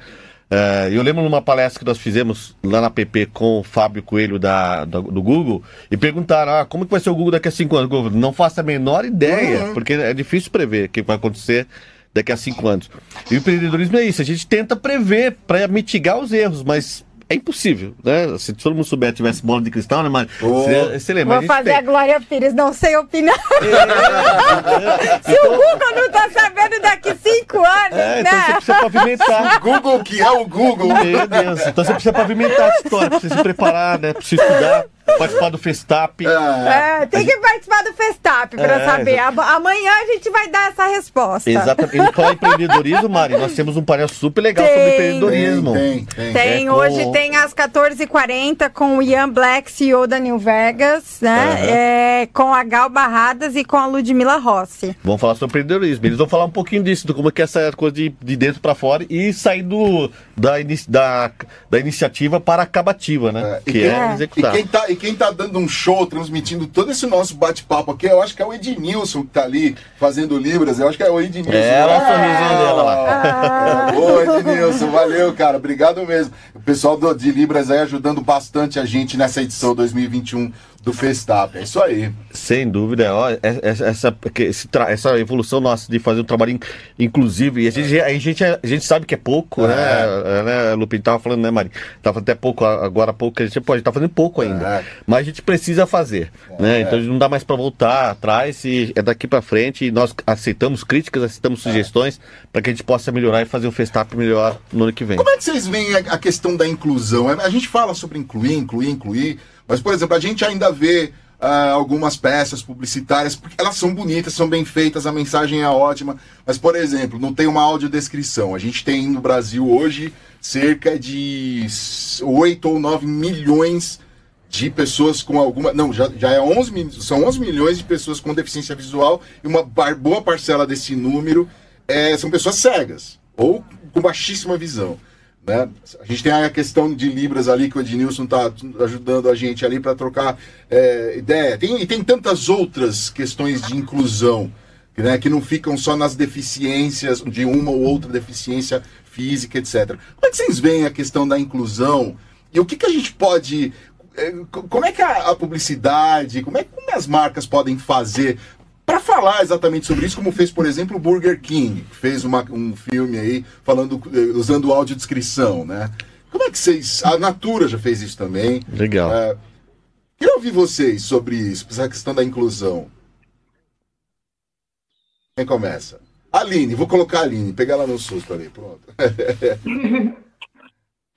É, eu lembro numa palestra que nós fizemos lá na PP com o Fábio Coelho da, do, do Google e perguntaram: ah, como que vai ser o Google daqui a cinco anos? Google, não faço a menor ideia, porque é difícil prever o que vai acontecer daqui a cinco anos. E o empreendedorismo é isso, a gente tenta prever para mitigar os erros, mas é impossível, né? Se todo mundo souber, tivesse bola de cristal, né, Mário? Oh. Você, você lembra? Vou gente fazer tem- a Glória Pires, não sei opinar. É, [laughs] Se o Google não tá sabendo daqui cinco anos, é, então você né? precisa pavimentar. Google, que é o Google. Meu Deus. Então você precisa pavimentar a história, precisa se preparar, né? Precisa estudar, participar do Festap. É, tem que participar do Festap pra É, saber. Am- Amanhã a gente vai dar essa resposta. Exatamente. E falar em empreendedorismo, Mari, nós temos um painel super legal Tem. sobre empreendedorismo. Tem, tem. Tem, É, com- hoje tem às 14h40 com o Ian Black, CEO da New Vegas, né? É, com a Gal Barradas e com a Ludmilla Rossi. Vamos falar sobre empreendedorismo. Eles vão falar um pouquinho disso, do como é que é essa coisa de, de dentro para fora e sair do, da, inici- da, da iniciativa para a acabativa, né? É, e que é, E executar. quem, tá, e quem tá dando um show, transmitindo todo esse nosso bate-papo aqui, eu acho que é o Ednilson que tá ali fazendo Libras. Eu acho que é o Ednilson. É, o Ah! sorrisinho dela lá. É, Boa, Ednilson. Valeu, cara. Obrigado mesmo. O pessoal do, de Libras aí ajudando bastante a gente nessa edição 2021 do Festap. É isso aí. Sem dúvida, ó, é- é- essa, tra- essa evolução nossa de fazer um trabalho in- inclusivo, e a gente, a, gente, a gente sabe que é pouco, É. né? É, né? Lupin tava falando, né, Mari? Tava até pouco, agora há pouco, a gente pode, tá fazendo pouco ainda. É. Mas a gente precisa fazer, né? Então não dá mais para voltar atrás, e é daqui para frente, e nós aceitamos críticas, aceitamos sugestões para que a gente possa melhorar e fazer o Festap melhor no ano que vem. Como é que vocês veem a, questão da inclusão? É, A gente fala sobre incluir, incluir, incluir, mas, por exemplo, a gente ainda vê ah, algumas peças publicitárias, porque elas são bonitas, são bem feitas, a mensagem é ótima, mas, por exemplo, não tem uma audiodescrição. A gente tem no Brasil hoje cerca de 8 ou 9 milhões de pessoas com alguma. Não, já, já é 11, mi- são 11 milhões de pessoas com deficiência visual e uma boa parcela desse número é, são pessoas cegas ou com baixíssima visão. Né? A gente tem a questão de Libras ali que o Ednilson está ajudando a gente ali para trocar é, ideia. Tem, e tem tantas outras questões de inclusão né, que não ficam só nas deficiências de uma ou outra deficiência física, etc. Como é que vocês veem a questão da inclusão e o que, que a gente pode. É, co- Como é que a, a publicidade, como é que como as marcas podem fazer para falar exatamente sobre isso, como fez, por exemplo, o Burger King, que fez uma- um filme aí falando, eh, usando audiodescrição, né? Como é que vocês. A Natura já fez isso também. Legal. É, queria ouvir vocês sobre isso, essa questão da inclusão. Quem começa? Aline, vou colocar a Aline, pegar ela no susto ali, pronto. [laughs]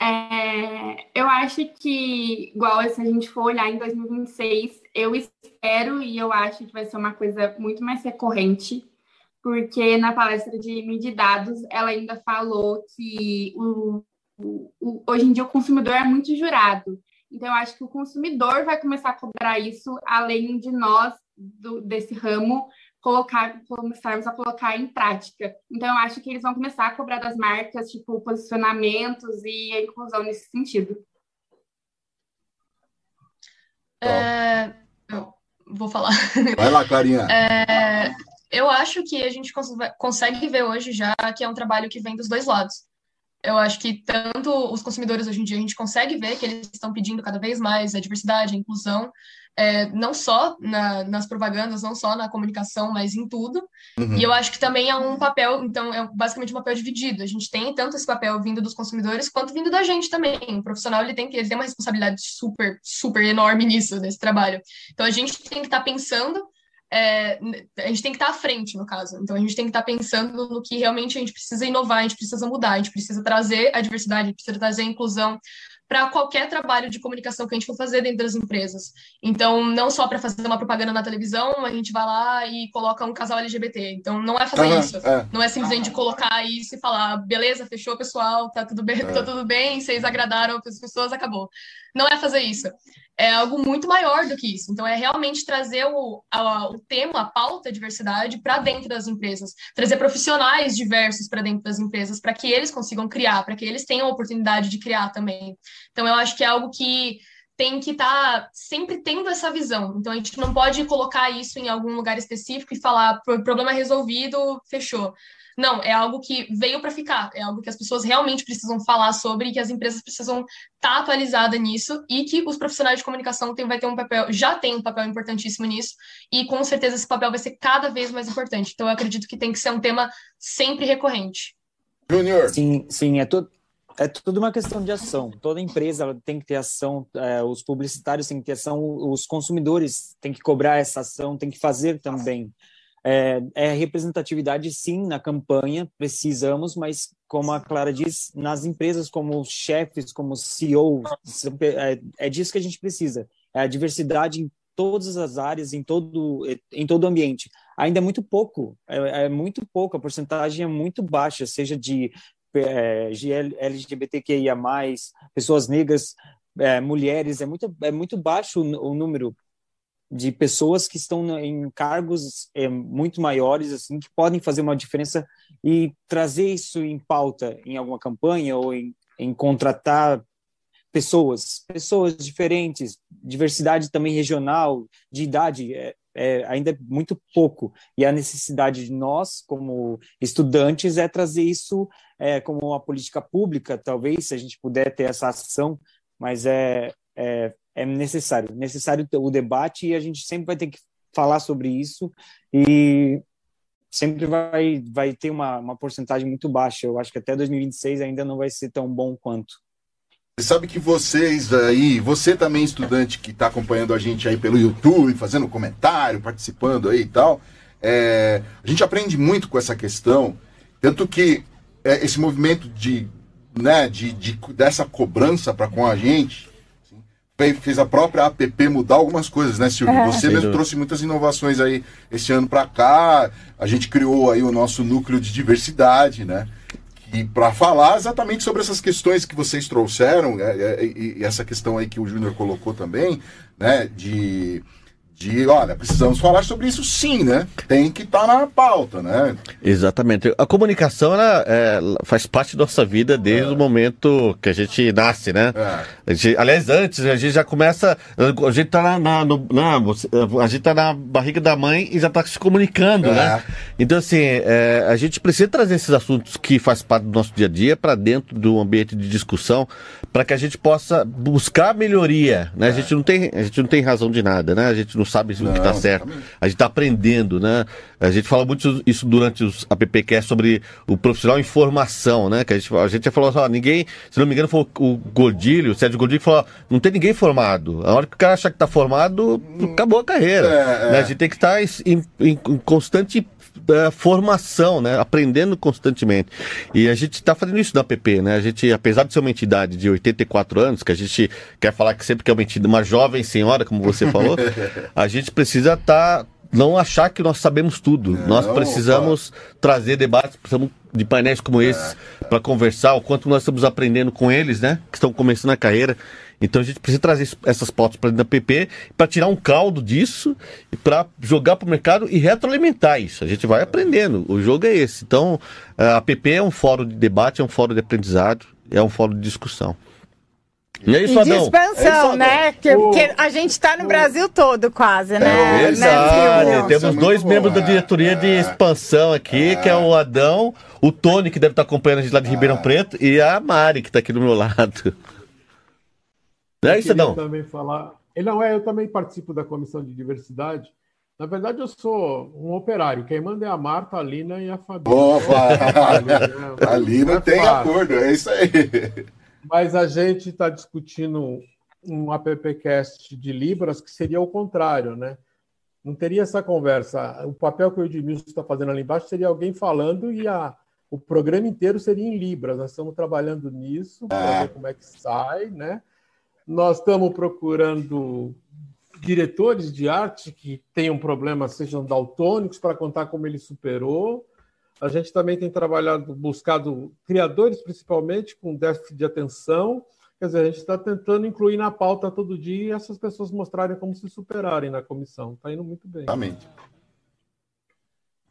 É, eu acho que, igual se a gente for olhar em 2026, eu espero e eu acho que vai ser uma coisa muito mais recorrente, porque na palestra de mídia dados ela ainda falou que o, o- o- hoje em dia o consumidor é muito jurado. Então, eu acho que o consumidor vai começar a cobrar isso, além de nós, do- desse ramo, colocar, começarmos a colocar em prática. Então, eu acho que eles vão começar a cobrar das marcas, tipo, posicionamentos e a inclusão nesse sentido. É, eu vou falar. [laughs] Vai lá, Clarinha. É, eu acho que a gente cons- consegue ver hoje já que é um trabalho que vem dos dois lados. Eu acho que tanto os consumidores hoje em dia a gente consegue ver que eles estão pedindo cada vez mais a diversidade, a inclusão, é, não só na- nas propagandas, não só na comunicação, mas em tudo. Uhum. E eu acho que também é um papel, então é basicamente um papel dividido. A gente tem tanto esse papel vindo dos consumidores quanto vindo da gente também. O profissional ele tem que ele tem uma responsabilidade super super enorme nisso nesse trabalho. Então a gente tem que estar pensando é, a gente tem que estar à frente, no caso. Então, a gente tem que estar pensando no que realmente a gente precisa inovar, a gente precisa mudar, a gente precisa trazer a diversidade, a gente precisa trazer a inclusão para qualquer trabalho de comunicação que a gente for fazer dentro das empresas. Então, não só para fazer uma propaganda na televisão, a gente vai lá e coloca um casal LGBT. Então, não é fazer isso. É. Não é simplesmente colocar isso e falar, beleza, fechou, pessoal, tá tudo bem, [laughs] é. tá tudo bem, vocês agradaram as pessoas, acabou. Não é fazer isso é algo muito maior do que isso. Então, é realmente trazer o, a, o tema, a pauta diversidade para dentro das empresas, trazer profissionais diversos para dentro das empresas, para que eles consigam criar, para que eles tenham a oportunidade de criar também. Então, eu acho que é algo que tem que estar tá sempre tendo essa visão. Então, a gente não pode colocar isso em algum lugar específico e falar, problema resolvido, fechou. Não, é algo que veio para ficar, é algo que as pessoas realmente precisam falar sobre, que as empresas precisam estar tá atualizadas nisso e que os profissionais de comunicação tem, vai ter um papel, já tem um papel importantíssimo nisso, e com certeza esse papel vai ser cada vez mais importante. Então, eu acredito que tem que ser um tema sempre recorrente. Júnior. Sim, sim, é tudo. É tudo uma questão de ação. Toda empresa tem que ter ação, é, os publicitários têm que ter ação, os consumidores têm que cobrar essa ação, têm que fazer também. É, é, representatividade, sim, na campanha, precisamos, mas, como a Clara diz, nas empresas, como chefes, como CEO, é, é disso que a gente precisa. É a diversidade em todas as áreas, em todo, em todo o ambiente. Ainda é muito pouco, é, é muito pouco, a porcentagem é muito baixa, seja de, é, LGBTQIA+, pessoas negras, é, mulheres, é muito, é muito baixo o, o número de pessoas que estão em cargos é, muito maiores, assim, que podem fazer uma diferença e trazer isso em pauta em alguma campanha ou em, em contratar pessoas, pessoas diferentes, diversidade também regional, de idade, é, é, ainda é muito pouco. E a necessidade de nós, como estudantes, é trazer isso é, como uma política pública, talvez, se a gente puder ter essa ação, mas é, é é necessário, necessário o debate e a gente sempre vai ter que falar sobre isso e sempre vai, vai ter uma, uma porcentagem muito baixa. Eu acho que até 2026 ainda não vai ser tão bom quanto. Você sabe que vocês aí, você também estudante que está acompanhando a gente aí pelo YouTube, fazendo comentário, participando aí e tal, é, a gente aprende muito com essa questão, tanto que é, esse movimento de, né, de, de dessa cobrança para com a gente, fez a própria app mudar algumas coisas, né, Silvio? É. Você mesmo trouxe muitas inovações aí esse ano para cá. A gente criou aí o nosso núcleo de diversidade, né? E para falar exatamente sobre essas questões que vocês trouxeram, é, é, e, essa questão aí que o Júnior colocou também, né? De de, olha, precisamos falar sobre isso sim, né? Tem que estar tá na pauta, né? Exatamente. A comunicação, ela, é, faz parte da nossa vida desde é. o momento que a gente nasce, né? É. Gente, aliás, antes, a gente já começa, a gente tá na, na, no, na, a gente tá na barriga da mãe e já tá se comunicando, né? É. Então, assim, é, a gente precisa trazer esses assuntos que faz parte do nosso dia a dia para dentro do ambiente de discussão, para que a gente possa buscar melhoria, né? A é. gente não tem, a gente não tem razão de nada, né? A gente não sabe não, o que está certo. A gente está aprendendo, né? A gente fala muito isso durante os AppCast sobre o profissional em formação, né? Que a gente, a gente já falou assim, ó, ninguém, se não me engano, foi o Godilho, o Sérgio Godilho, que falou, não tem ninguém formado. A hora que o cara achar que está formado, acabou a carreira. É, é. Né? A gente tem que estar tá em, em, em constante uh, formação, né? Aprendendo constantemente. E a gente está fazendo isso na app, né? A gente, apesar de ser uma entidade de 84 anos, que a gente quer falar que sempre que é uma entidade, uma jovem senhora, como você falou, [laughs] a gente precisa estar tá, não achar que nós sabemos tudo. Não, nós precisamos trazer debates, precisamos de painéis como esses é. para conversar, o quanto nós estamos aprendendo com eles, né? Que estão começando a carreira. Então a gente precisa trazer essas pautas para dentro da PP para tirar um caldo disso para jogar para o mercado e retroalimentar isso. A gente vai aprendendo. O jogo é esse. Então a PP é um fórum de debate, é um fórum de aprendizado, é um fórum de discussão. E é isso, Adão. De expansão, é né? Que, o... que, a gente está no o... Brasil todo, quase, né? É verdade. Né, Temos é dois membros da diretoria é. de expansão aqui, é. que é o Adão, o Tony, que deve estar acompanhando a gente lá de Ribeirão é. Preto, e a Mari, que está aqui do meu lado. Não é isso, Adão? também falar. Não, é, eu também participo da comissão de diversidade. Na verdade, eu sou um operário. Quem manda é a Marta, a Lina e a Fabi. Opa! [laughs] a Lina tem acordo, é isso aí. Mas a gente está discutindo um appcast de Libras que seria o contrário, né? Não teria essa conversa. O papel que o Edmilson está fazendo ali embaixo seria alguém falando e a, o programa inteiro seria em Libras. Nós estamos trabalhando nisso para ver como é que sai, né? Nós estamos procurando diretores de arte que tenham problemas, sejam daltônicos, para contar como ele superou. A gente também tem trabalhado, buscado criadores, principalmente, com déficit de atenção. Quer dizer, a gente está tentando incluir na pauta todo dia e essas pessoas mostrarem como se superarem na comissão. Está indo muito bem. Exatamente.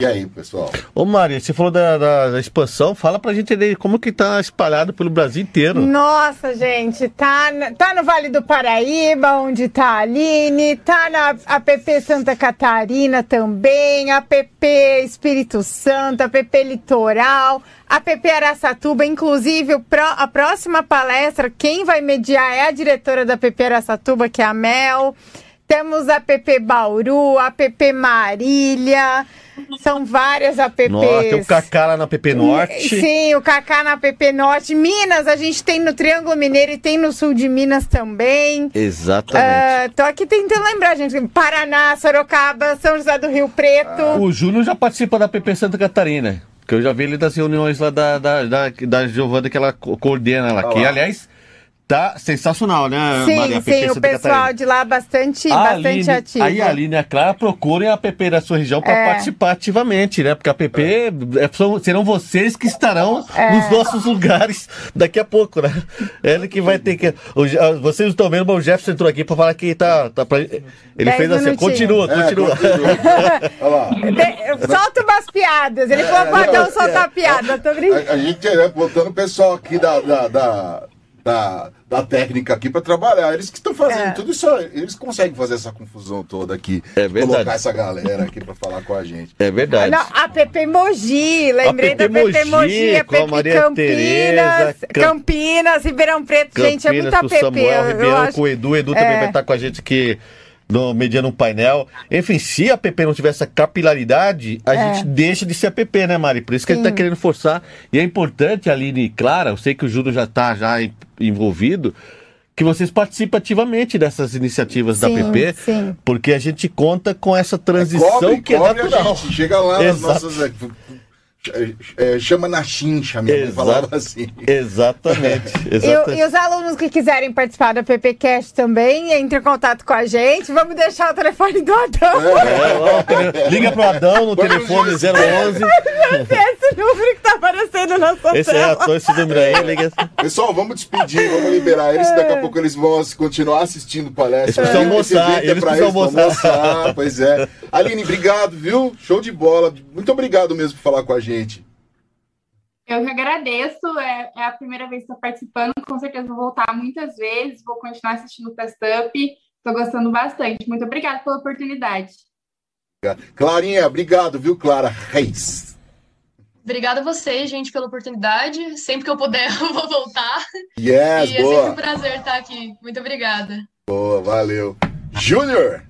E aí, pessoal? Ô, Mari, você falou da, da, da expansão, fala pra gente entender como que tá espalhado pelo Brasil inteiro. Nossa, gente, tá, tá no Vale do Paraíba, onde tá a Aline, tá na APP Santa Catarina também, APP Espírito Santo, APP Litoral, APP Araçatuba, inclusive pró- a próxima palestra, quem vai mediar é a diretora da APP Araçatuba, que é a Mel. Temos a APP Bauru, APP Marília, são várias APPs. Nossa, tem o Cacá lá na PP Norte. Sim, o Cacá na PP Norte. Minas, a gente tem no Triângulo Mineiro e tem no sul de Minas também. Exatamente. Ah, tô aqui tentando lembrar, gente. Paraná, Sorocaba, São José do Rio Preto. O Júnior já participa da PP Santa Catarina. Que eu já vi ele das reuniões lá da, da, da, da Giovana que ela co- coordena lá. que, lá. aliás, tá sensacional, né, sim, Maria? sim, o pessoal de lá bastante, A bastante Aline- ativo. Aí a Aline e a Clara procurem a PP da sua região para É. participar ativamente, né? Porque a PP é, são- serão vocês que estarão É. nos nossos lugares daqui a pouco, né? Ele que vai ter que. o ah, vocês não estão vendo, mas o Jefferson entrou aqui para falar que tá. tá pra- ele Dez fez assim, continua, É, continua. continua. Olha lá. De- Solta umas piadas. Ele falou pra não soltar piada, tô brincando. A, a gente é botando o pessoal aqui da, da, da, da, da técnica aqui para trabalhar. Eles que estão fazendo É. tudo isso, eles conseguem fazer essa confusão toda aqui. É verdade. Colocar essa galera aqui para falar com a gente. É verdade. Não, a PP Mogi, lembrei APP da PP Mogi, Mogi, a com a PP Maria Campinas, Tereza, Cam- Campinas, Ribeirão Preto, gente, é Campinas, muita com o PP. Samuel eu Ribeirão, acho- com o Edu. Edu também É. vai estar com a gente aqui no, mediando um painel. Enfim, se a PP não tiver essa capilaridade, a É. gente deixa de ser a PP, né, Mari? Por isso que a gente tá Sim. querendo forçar. E é importante, Aline e Clara, eu sei que o Júlio já está já en- envolvido, que vocês participem ativamente dessas iniciativas da Sim, PP, sim. porque a gente conta com essa transição Cobre, que é natural. gente. Chega lá nas Exato. nossas. É, é, chama na chincha, minha mãe Exato. falava assim. Exatamente. E, [laughs] exatamente. e os alunos que quiserem participar da PPcast também, entre em contato com a gente. Vamos deixar o telefone do Adão. É, ó, tele- Liga pro Adão no no telefone Gil. [laughs] 011. Esse número que tá aparecendo na sua Esse é tela. só esse número aí, liga. Pessoal, vamos despedir, vamos liberar eles. Daqui a pouco eles vão continuar assistindo palestra. Eles precisam almoçar, é eles pra precisam almoçar, Pois é. Aline, obrigado, viu? Show de bola. Muito obrigado mesmo por falar com a gente. Eu que agradeço, é, é a primeira vez que estou participando, com certeza vou voltar muitas vezes, vou continuar assistindo o Fast Up, estou gostando bastante. Muito obrigada pela oportunidade. Clarinha, obrigado, viu, Clara Reis? Obrigada a vocês, gente, pela oportunidade. Sempre que eu puder, [laughs] eu vou voltar. Yes, e é sempre um boa. prazer estar aqui. Muito obrigada. Boa, valeu. Júnior!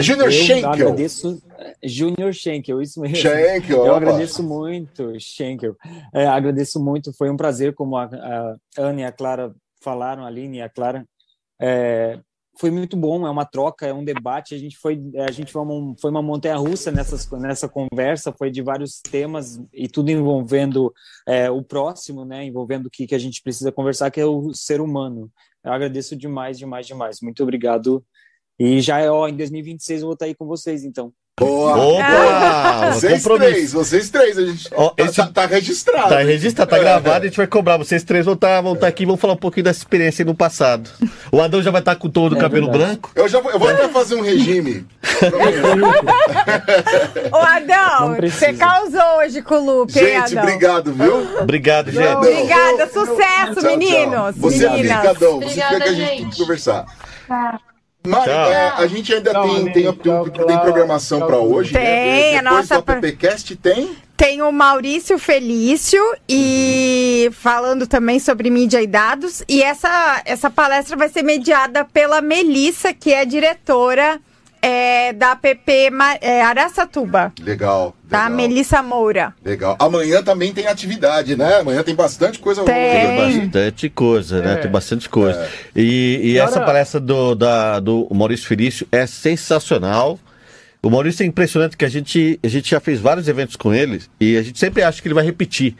Júnior Eu Schenkel. agradeço. Júnior Schenkel, isso mesmo. Schenkel, Eu opa. agradeço muito, Schenkel. É, agradeço muito, foi um prazer, como a, a Ana e a Clara falaram, a Aline e a Clara. É, foi muito bom, é uma troca, é um debate. A gente foi, a gente foi uma, foi uma montanha russa nessas, nessa conversa, foi de vários temas e tudo envolvendo é, o próximo, né? Envolvendo o que, que a gente precisa conversar, que é o ser humano. Eu agradeço demais, demais, demais. Muito obrigado. E já é, ó, em 2026 eu vou estar aí com vocês, então. Boa. Opa! [laughs] Vocês compromisso. três, vocês três, a gente Ó, tá, esse- tá- tá registrado. Tá registrado, tá gravado, a gente vai cobrar. Vocês três vão estar vão tá aqui e vão falar um pouquinho dessa experiência aí no passado. O Adão já vai estar com todo o É cabelo verdade. branco. Eu, já vou, eu vou até fazer um regime. Ô, Adão, Não você causou hoje com o Lupe, hein, Gente, Adão? obrigado, viu? Obrigado, gente. Não, Obrigada, não, sucesso, Tchau, tchau. meninos, Você meninas. fica, Adão. Você Obrigada, fica que a gente tem que gente. conversar. Tá. Mari, é, a gente ainda Tchau, tem, tem, tem, Tchau, tem programação tudo. hoje. Tem, né? a nossa do AppCast tem. Tem o Maurício Felício e falando também sobre mídia e dados. E essa, essa palestra vai ser mediada pela Melissa, que é diretora é, da Ma- é, Araçatuba, Legal. tá? legal, Melissa Moura. Legal. Amanhã também tem atividade, né? Amanhã tem bastante coisa Tem. rolando. Tem bastante coisa, né? É. Tem bastante coisa. E, e essa palestra do, da, do Maurício Felício é sensacional. O Maurício é impressionante que a gente, a gente já fez vários eventos com ele e a gente sempre acha que ele vai repetir.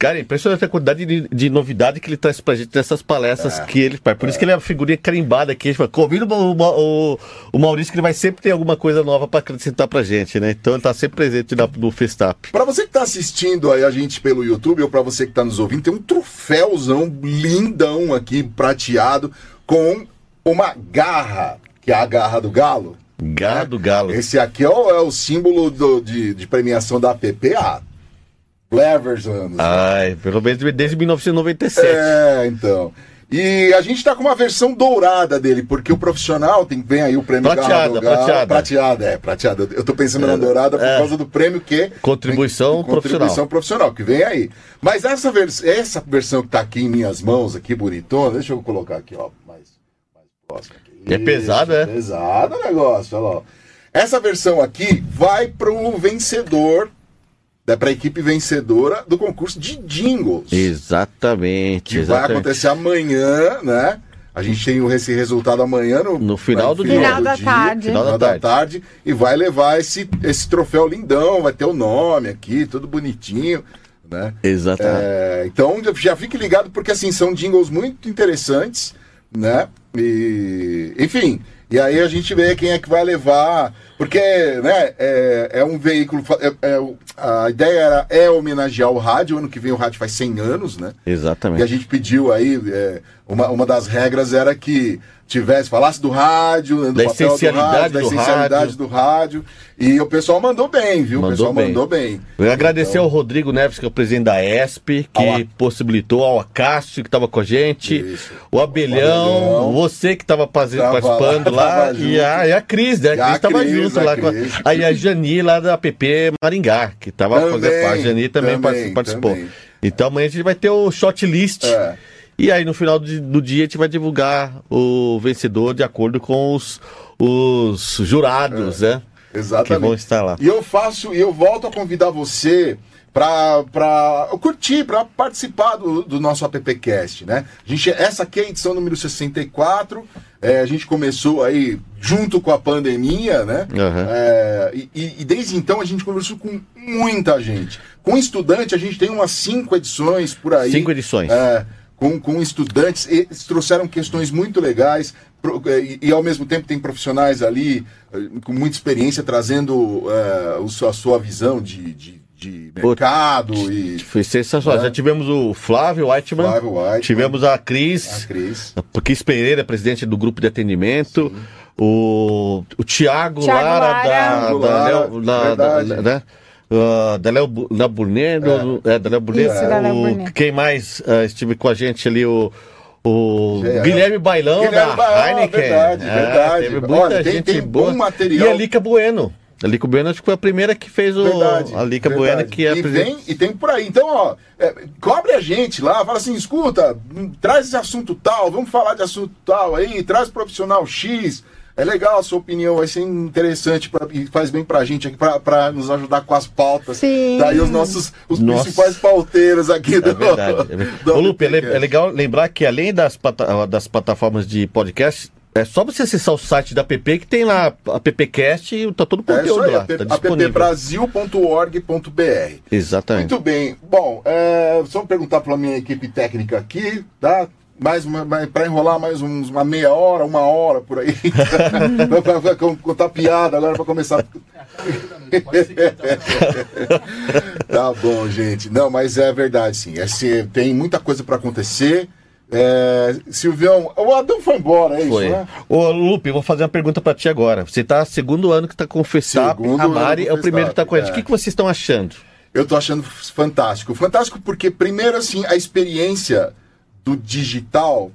Cara, é impressionante a quantidade de, de novidade que ele traz pra gente nessas palestras É, que ele faz. Por isso que ele é uma figurinha carimbada aqui. Convida o, o, o Maurício que ele vai sempre ter alguma coisa nova pra acrescentar pra gente, né? Então ele tá sempre presente na- no Festap. Pra você que tá assistindo aí a gente pelo YouTube ou pra você que tá nos ouvindo, tem um troféuzão lindão aqui, prateado, com uma garra, que é a garra do galo. Garra do Galo. Esse aqui é o, é o símbolo do- de, de premiação da APP há clevers anos. Ai, pelo menos desde 1997. É, então. E a gente tá com uma versão dourada dele, porque o profissional tem vem aí o prêmio Prateada, Galo. prateada. Prateada, é, prateada. Eu tô pensando na dourada por é. causa do prêmio que Contribuição contribuição profissional que vem aí. Mas essa, vers essa versão que tá aqui em minhas mãos, aqui bonitona, deixa eu colocar aqui, ó, mais, mais próximo aqui. É pesado, é? Pesado o negócio, olha lá. Essa versão aqui vai pro vencedor, né, pra equipe vencedora do concurso de jingles. Exatamente. Que vai exatamente. acontecer amanhã, né? A gente tem esse resultado amanhã no, No final do dia. Final da tarde. Final, Final da da tarde. E vai levar esse, esse troféu lindão, vai ter o nome aqui, tudo bonitinho, né? Exatamente. É, então já fique ligado, porque assim, são jingles muito interessantes, né? E, enfim, e aí a gente vê quem é que vai levar, porque né, é, é um veículo. é- é o- a ideia era, é homenagear o rádio, ano que vem o rádio faz 100 anos, né? E a Exatamente. gente pediu aí, é, uma, uma das regras era que tivesse, falasse do rádio, do Da papel do essencialidade rádio, da do essencialidade rádio. do rádio. E o pessoal mandou bem, viu? o Mandou pessoal bem. mandou bem. Eu agradecer Então, ao Rodrigo Neves, que é o presidente da ESP, que Ao possibilitou, ao Acácio, que estava com a gente, Isso. o Abelhão, Abelhão. você que estava Tava participando [laughs] lá, lá, tava e, junto. a, e a Cris, né? A Cris estava Cris, junto lá. Com a, aí a Jani lá da PP Maringá, que estava fazendo parte. A Jani também, também, participou. também. Então amanhã a gente vai ter o shot list. É. E aí no final do dia a gente vai divulgar o vencedor de acordo com os, os jurados, né? Que vão Exatamente. estar lá. E eu faço, e eu volto a convidar você para para curtir, para participar do, do nosso AppCast, né? A gente, essa aqui é a edição número 64. É, a gente começou aí junto com a pandemia, né? Aham. É, e, e- desde então a gente conversou com muita gente. Com estudante, a gente tem umas cinco edições por aí. Cinco edições. É, com, com estudantes, eles trouxeram questões muito legais é, e, e, ao mesmo tempo tem profissionais ali eh, com muita experiência trazendo seu- a sua visão de, de, de mercado e Foi sensacional. É. Já tivemos o Flávio Whiteman, Flávio White, tivemos a a Cris, Cris. a Cris Pereira, presidente do grupo de atendimento, o, o Tiago Lara, Lara. da, Thiago da, Lara, Léo- da, da, né? Ah, da Léo da Burnet, do- é, da Léo Burnet, Isso, da Léo o- Burnet. quem mais ah, estive com a gente ali, o, o É, Guilherme Bailão Guilherme da Bailão, Heineken. verdade, É, verdade. Teve muita Olha, tem- gente tem boa. bom material. E a Lica Bueno. A Lica Bueno acho que foi a primeira que fez o. Verdade. a Lica verdade. Bueno, que é a e, presidente. vem, e tem por aí. Então, ó, é, cobre a gente lá, fala assim: escuta, hum, traz esse assunto tal, vamos falar de assunto tal aí, traz profissional X. É legal a sua opinião, vai ser interessante pra, e faz bem pra gente aqui, pra, pra nos ajudar com as pautas. Sim. Daí os nossos os Nossa. principais pauteiros aqui É do. verdade. é [laughs] verdade. do Ô, Lupe, é, é legal lembrar que além das, plata- das plataformas de podcast, é só você acessar o site da PP que tem lá a PPcast e tá todo o É conteúdo aí, lá. Tá appbrasil.org.br. Exatamente. Muito bem. Bom, é, só perguntar para a minha equipe técnica aqui, tá? Mais uma, para enrolar mais uns, uma meia hora, uma hora por aí. [laughs] para contar piada agora para começar. [laughs] tá bom, gente. Não, mas é verdade, sim. É, tem muita coisa para acontecer. É, Silvião, o Adão foi embora, é Foi. isso, né? Ô, Lupe, vou fazer uma pergunta pra ti agora. Você tá segundo ano que tá com o Festap, Segundo a Mari é o primeiro que tá com a gente. O que, que vocês estão achando? Eu tô achando fantástico. Fantástico porque, primeiro, assim, a experiência do digital,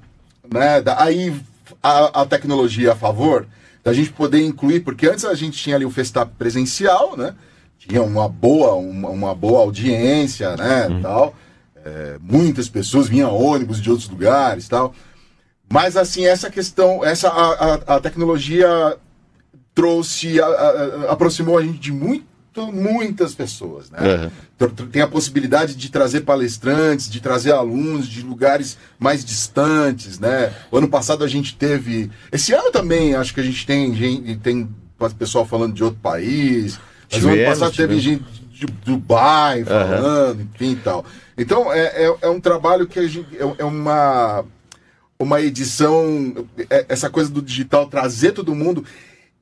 né? da- aí a, a tecnologia a favor, da gente poder incluir, porque antes a gente tinha ali o Festap presencial, né? Tinha uma boa, uma, uma boa audiência, né? Tal. É, muitas pessoas vinham ônibus de outros lugares tal. Mas assim, essa questão, essa a, a, a tecnologia trouxe, a- aproximou a gente de muito, muitas pessoas, né? Uhum. Tem a possibilidade de trazer palestrantes, de trazer alunos de lugares mais distantes, né? O ano passado a gente teve, esse ano também acho que a gente tem, gente- tem pessoal falando de outro país. Mas o ano Tivemos, passado teve tivemos. gente de Dubai falando, enfim e tal. Então, é, é, é um trabalho que a gente, é, é uma, uma edição, é- essa coisa do digital, trazer todo mundo.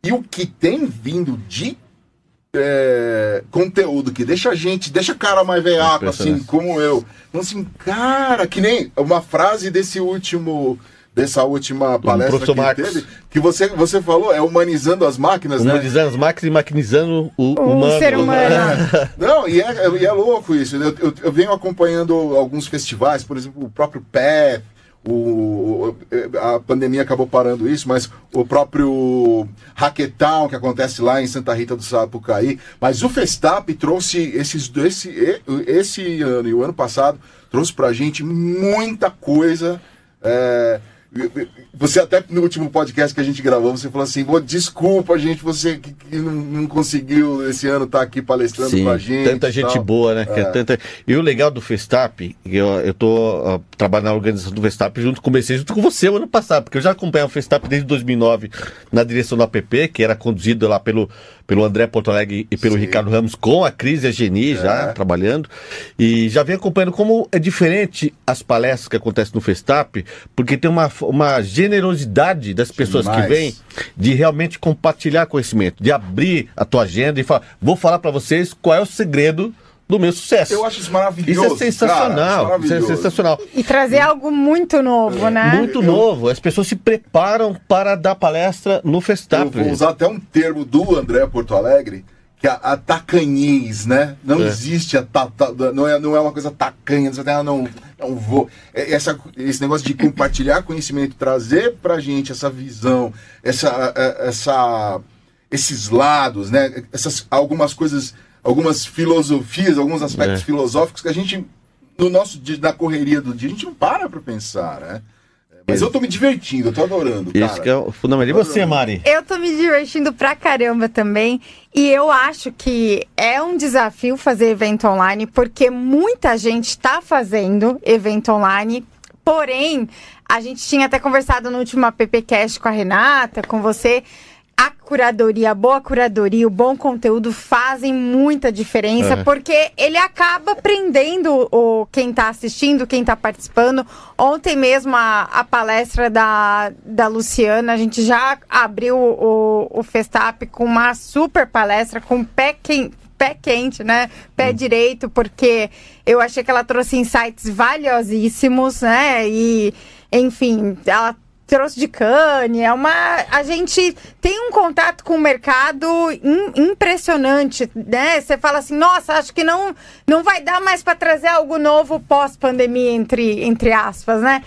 E o que tem vindo de é, conteúdo que deixa a gente, deixa a cara mais veiaco, assim, como eu. Então, assim, cara, que nem uma frase desse último. Dessa última palestra que Marcos. teve, que você, você falou, é humanizando as máquinas, né? Humanizando as máquinas e maquinizando o, O humano. ser humano. [laughs] Não, e é, e é louco isso. Eu, eu, eu venho acompanhando alguns festivais, por exemplo, o próprio PEP, o, a pandemia acabou parando isso, mas o próprio Hackathon, que acontece lá em Santa Rita do Sapucaí. Mas o Festap trouxe esses, esse, esse ano e o ano passado, trouxe pra gente muita coisa. é, você até no último podcast que a gente gravou, você falou assim, "Pô, desculpa, gente, você que, que não, não conseguiu esse ano estar aqui palestrando Sim, com a gente. tanta gente tal." boa, né? é É. tanta... E o legal do Festap, eu, eu tô ó, trabalhando na organização do Festap junto, comecei junto com você o ano passado, porque eu já acompanhava o Festap desde 2009 na direção do APP, que era conduzido lá pelo, pelo André Porto Alegre e pelo Sim. Ricardo Ramos, com a Cris e a Geni já É. trabalhando, e já venho acompanhando como é diferente as palestras que acontecem no Festap, porque tem uma, uma generosidade das pessoas Demais. que vêm de realmente compartilhar conhecimento, de abrir a tua agenda e falar, vou falar para vocês qual é o segredo do meu sucesso. Eu acho isso maravilhoso. Isso é sensacional, cara, isso é sensacional. E trazer algo muito novo, né? Muito novo. As pessoas se preparam para dar palestra no Eu Festap. vou usar até um termo do André Porto Alegre, que é a tacanhez, né? Não É. existe a ta, ta- não, é, não é uma coisa tacanha, você tem, ah, não, não vou. É Essa, esse negócio de compartilhar conhecimento, trazer pra gente essa visão, essa, é, essa, esses lados, né? Essas, algumas coisas, algumas filosofias, alguns aspectos É. filosóficos que a gente, no nosso dia, na correria do dia, a gente não para pra pensar, né? Mas eu tô me divertindo, eu tô adorando, cara. Isso que é o fundamental. E você, Mari? Eu tô me divertindo pra caramba também. E eu acho que é um desafio fazer evento online, porque muita gente tá fazendo evento online. Porém, a gente tinha até conversado no último AppCast com a Renata, com você. A curadoria, a boa curadoria, o bom conteúdo fazem muita diferença, É. porque ele acaba prendendo o, quem está assistindo, quem está participando. Ontem mesmo, a, a palestra da, da Luciana, a gente já abriu o, o Festap com uma super palestra, com pé quente. Pé quente, né? Pé direito, porque eu achei que ela trouxe insights valiosíssimos, né? E, enfim, ela trouxe de cane, é uma a gente tem um contato com o mercado im- impressionante, né? Você fala assim, nossa, acho que não não vai dar mais para trazer algo novo pós pandemia entre entre aspas, né?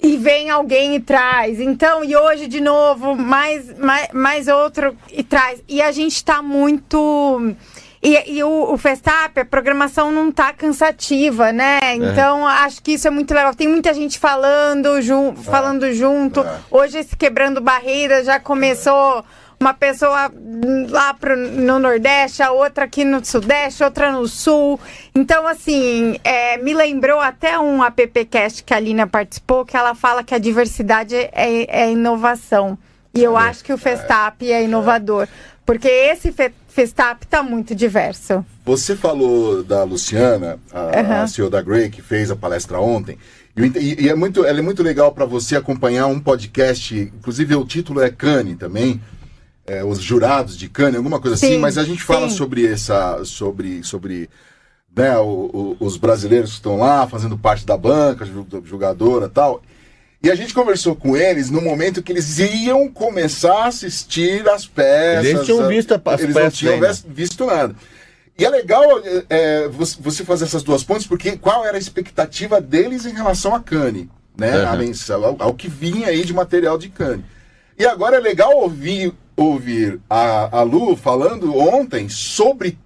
E vem alguém e traz. Então, e hoje de novo, mais mais, mais outro e traz. E a gente tá muito e, e o, o Festap, a programação não tá cansativa, né? Então, acho que isso é muito legal. Tem muita gente falando, jun, falando junto. é. Hoje, esse Quebrando Barreira já começou uma pessoa lá pro, no Nordeste, a outra aqui no Sudeste, outra no Sul. Então, assim, é, me lembrou até um AppCast que a Lina participou, que ela fala que a diversidade é, é inovação. E eu acho que o Festap é inovador. Porque esse Festap tá muito diverso. Você falou da Luciana, a, Aham. a CEO da Grey, que fez a palestra ontem. E, e- é muito, ela é muito legal para você acompanhar um podcast. Inclusive, o título é Cane também. é, os jurados de Cane, alguma coisa assim. Sim, Mas a gente fala sim. sobre essa. sobre, sobre né, o- o- os brasileiros que estão lá fazendo parte da banca, ju- jogadora e tal. E a gente conversou com eles no momento que eles iam começar a assistir as peças. Eles tinham visto as Eles não peças tinham ainda. vis- visto nada. E é legal é, você você fazer essas duas pontes, porque qual era a expectativa deles em relação a Cane, né? Uhum. A mensal, ao, ao que vinha aí de material de Cane. E agora é legal ouvir, ouvir a, a Lu falando ontem sobre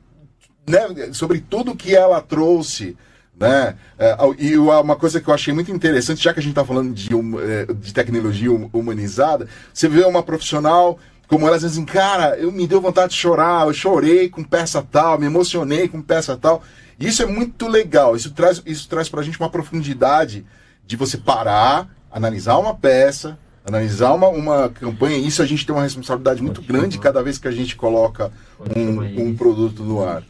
né, sobre tudo que ela trouxe, né? É, e uma coisa que eu achei muito interessante, já que a gente está falando de, hum, é, de tecnologia hum- humanizada, você vê uma profissional como ela dizendo assim, cara, eu me deu vontade de chorar, eu chorei com peça tal, me emocionei com peça tal. Isso é muito legal, isso traz, isso traz pra gente uma profundidade de você parar, analisar uma peça, Analisar uma, uma campanha, isso a gente tem uma responsabilidade muito grande cada vez que a gente coloca um, um produto no ar.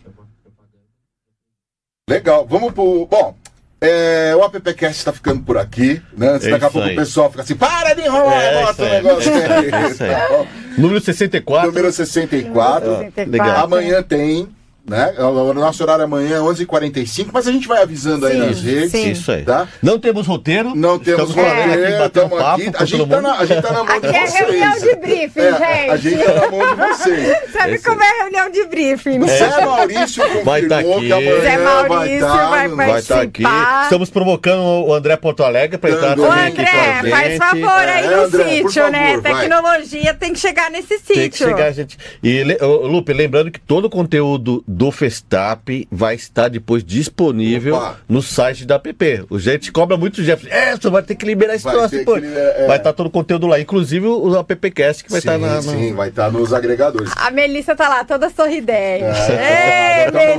Legal, vamos pro. Bom, é, o AppCast está ficando por aqui, né? É Daqui a isso pouco aí. o pessoal fica assim, para de enrolar, É bota isso o negócio aí. É isso aí. [laughs] Tá? Número 64. Número 64. legal. Amanhã tem, né? O nosso horário amanhã é 11h45, mas a gente vai avisando aí Sim, nas redes. sim. Isso aí. Tá? Não temos roteiro. Não temos Estamos falando aqui, roteiro, batendo estamos papo aqui. A gente, tá na, a gente tá na mão Aqui de é vocês. reunião de briefing, É, A gente. gente tá na mão de vocês. Sabe Esse- como é reunião de briefing? O Zé Maurício confirmou Vai tá aqui. que amanhã Zé vai Maurício estar vai no- Vai estar aqui. participar. Estamos provocando o André Porto Alegre para entrar também aqui com a André, faz gente. favor aí É, no André, sítio, né? favor, vai. Tecnologia tem que chegar nesse sítio. Tem que chegar, gente. E, Lupe, lembrando que todo o conteúdo do Festap vai estar depois disponível Opa. no site da app. O gente cobra muito, Jeff. É, você vai ter que liberar esse Vai troço que liberar, é. Vai estar todo o conteúdo lá, inclusive o appcast que vai sim, estar na. na- Sim, vai estar nos agregadores. A Melissa tá lá, toda sorridente. É, Ei, tá aqui?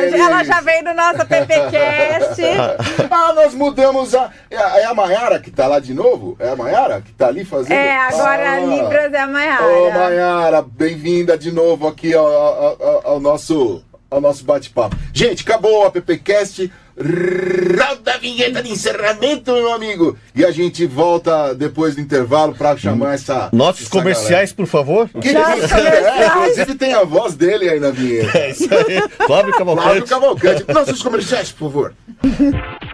Melissa! Ela já veio no nosso PPCast. [laughs] Ah, nós mudamos a. É a, é a Maiara que tá lá de novo? É a Maiara que tá ali fazendo? É, agora Ah. a Libras é a Maiara. Ô, Maiara, bem-vinda de novo aqui ao, ao- ao- ao nosso, ao nosso bate-papo. Gente, acabou o AppCast. Roda a vinheta de encerramento, meu amigo. E a gente volta depois do intervalo pra chamar essa. Nossos essa comerciais, por favor. galera. Que- [laughs] é, inclusive tem a voz dele aí na vinheta. É isso aí. Flávio Flávio Cavalcante. Cavalcante. Nossos comerciais, por favor.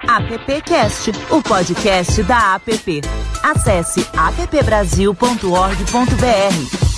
AppCast, o podcast da app. Acesse appbrasil.org.br.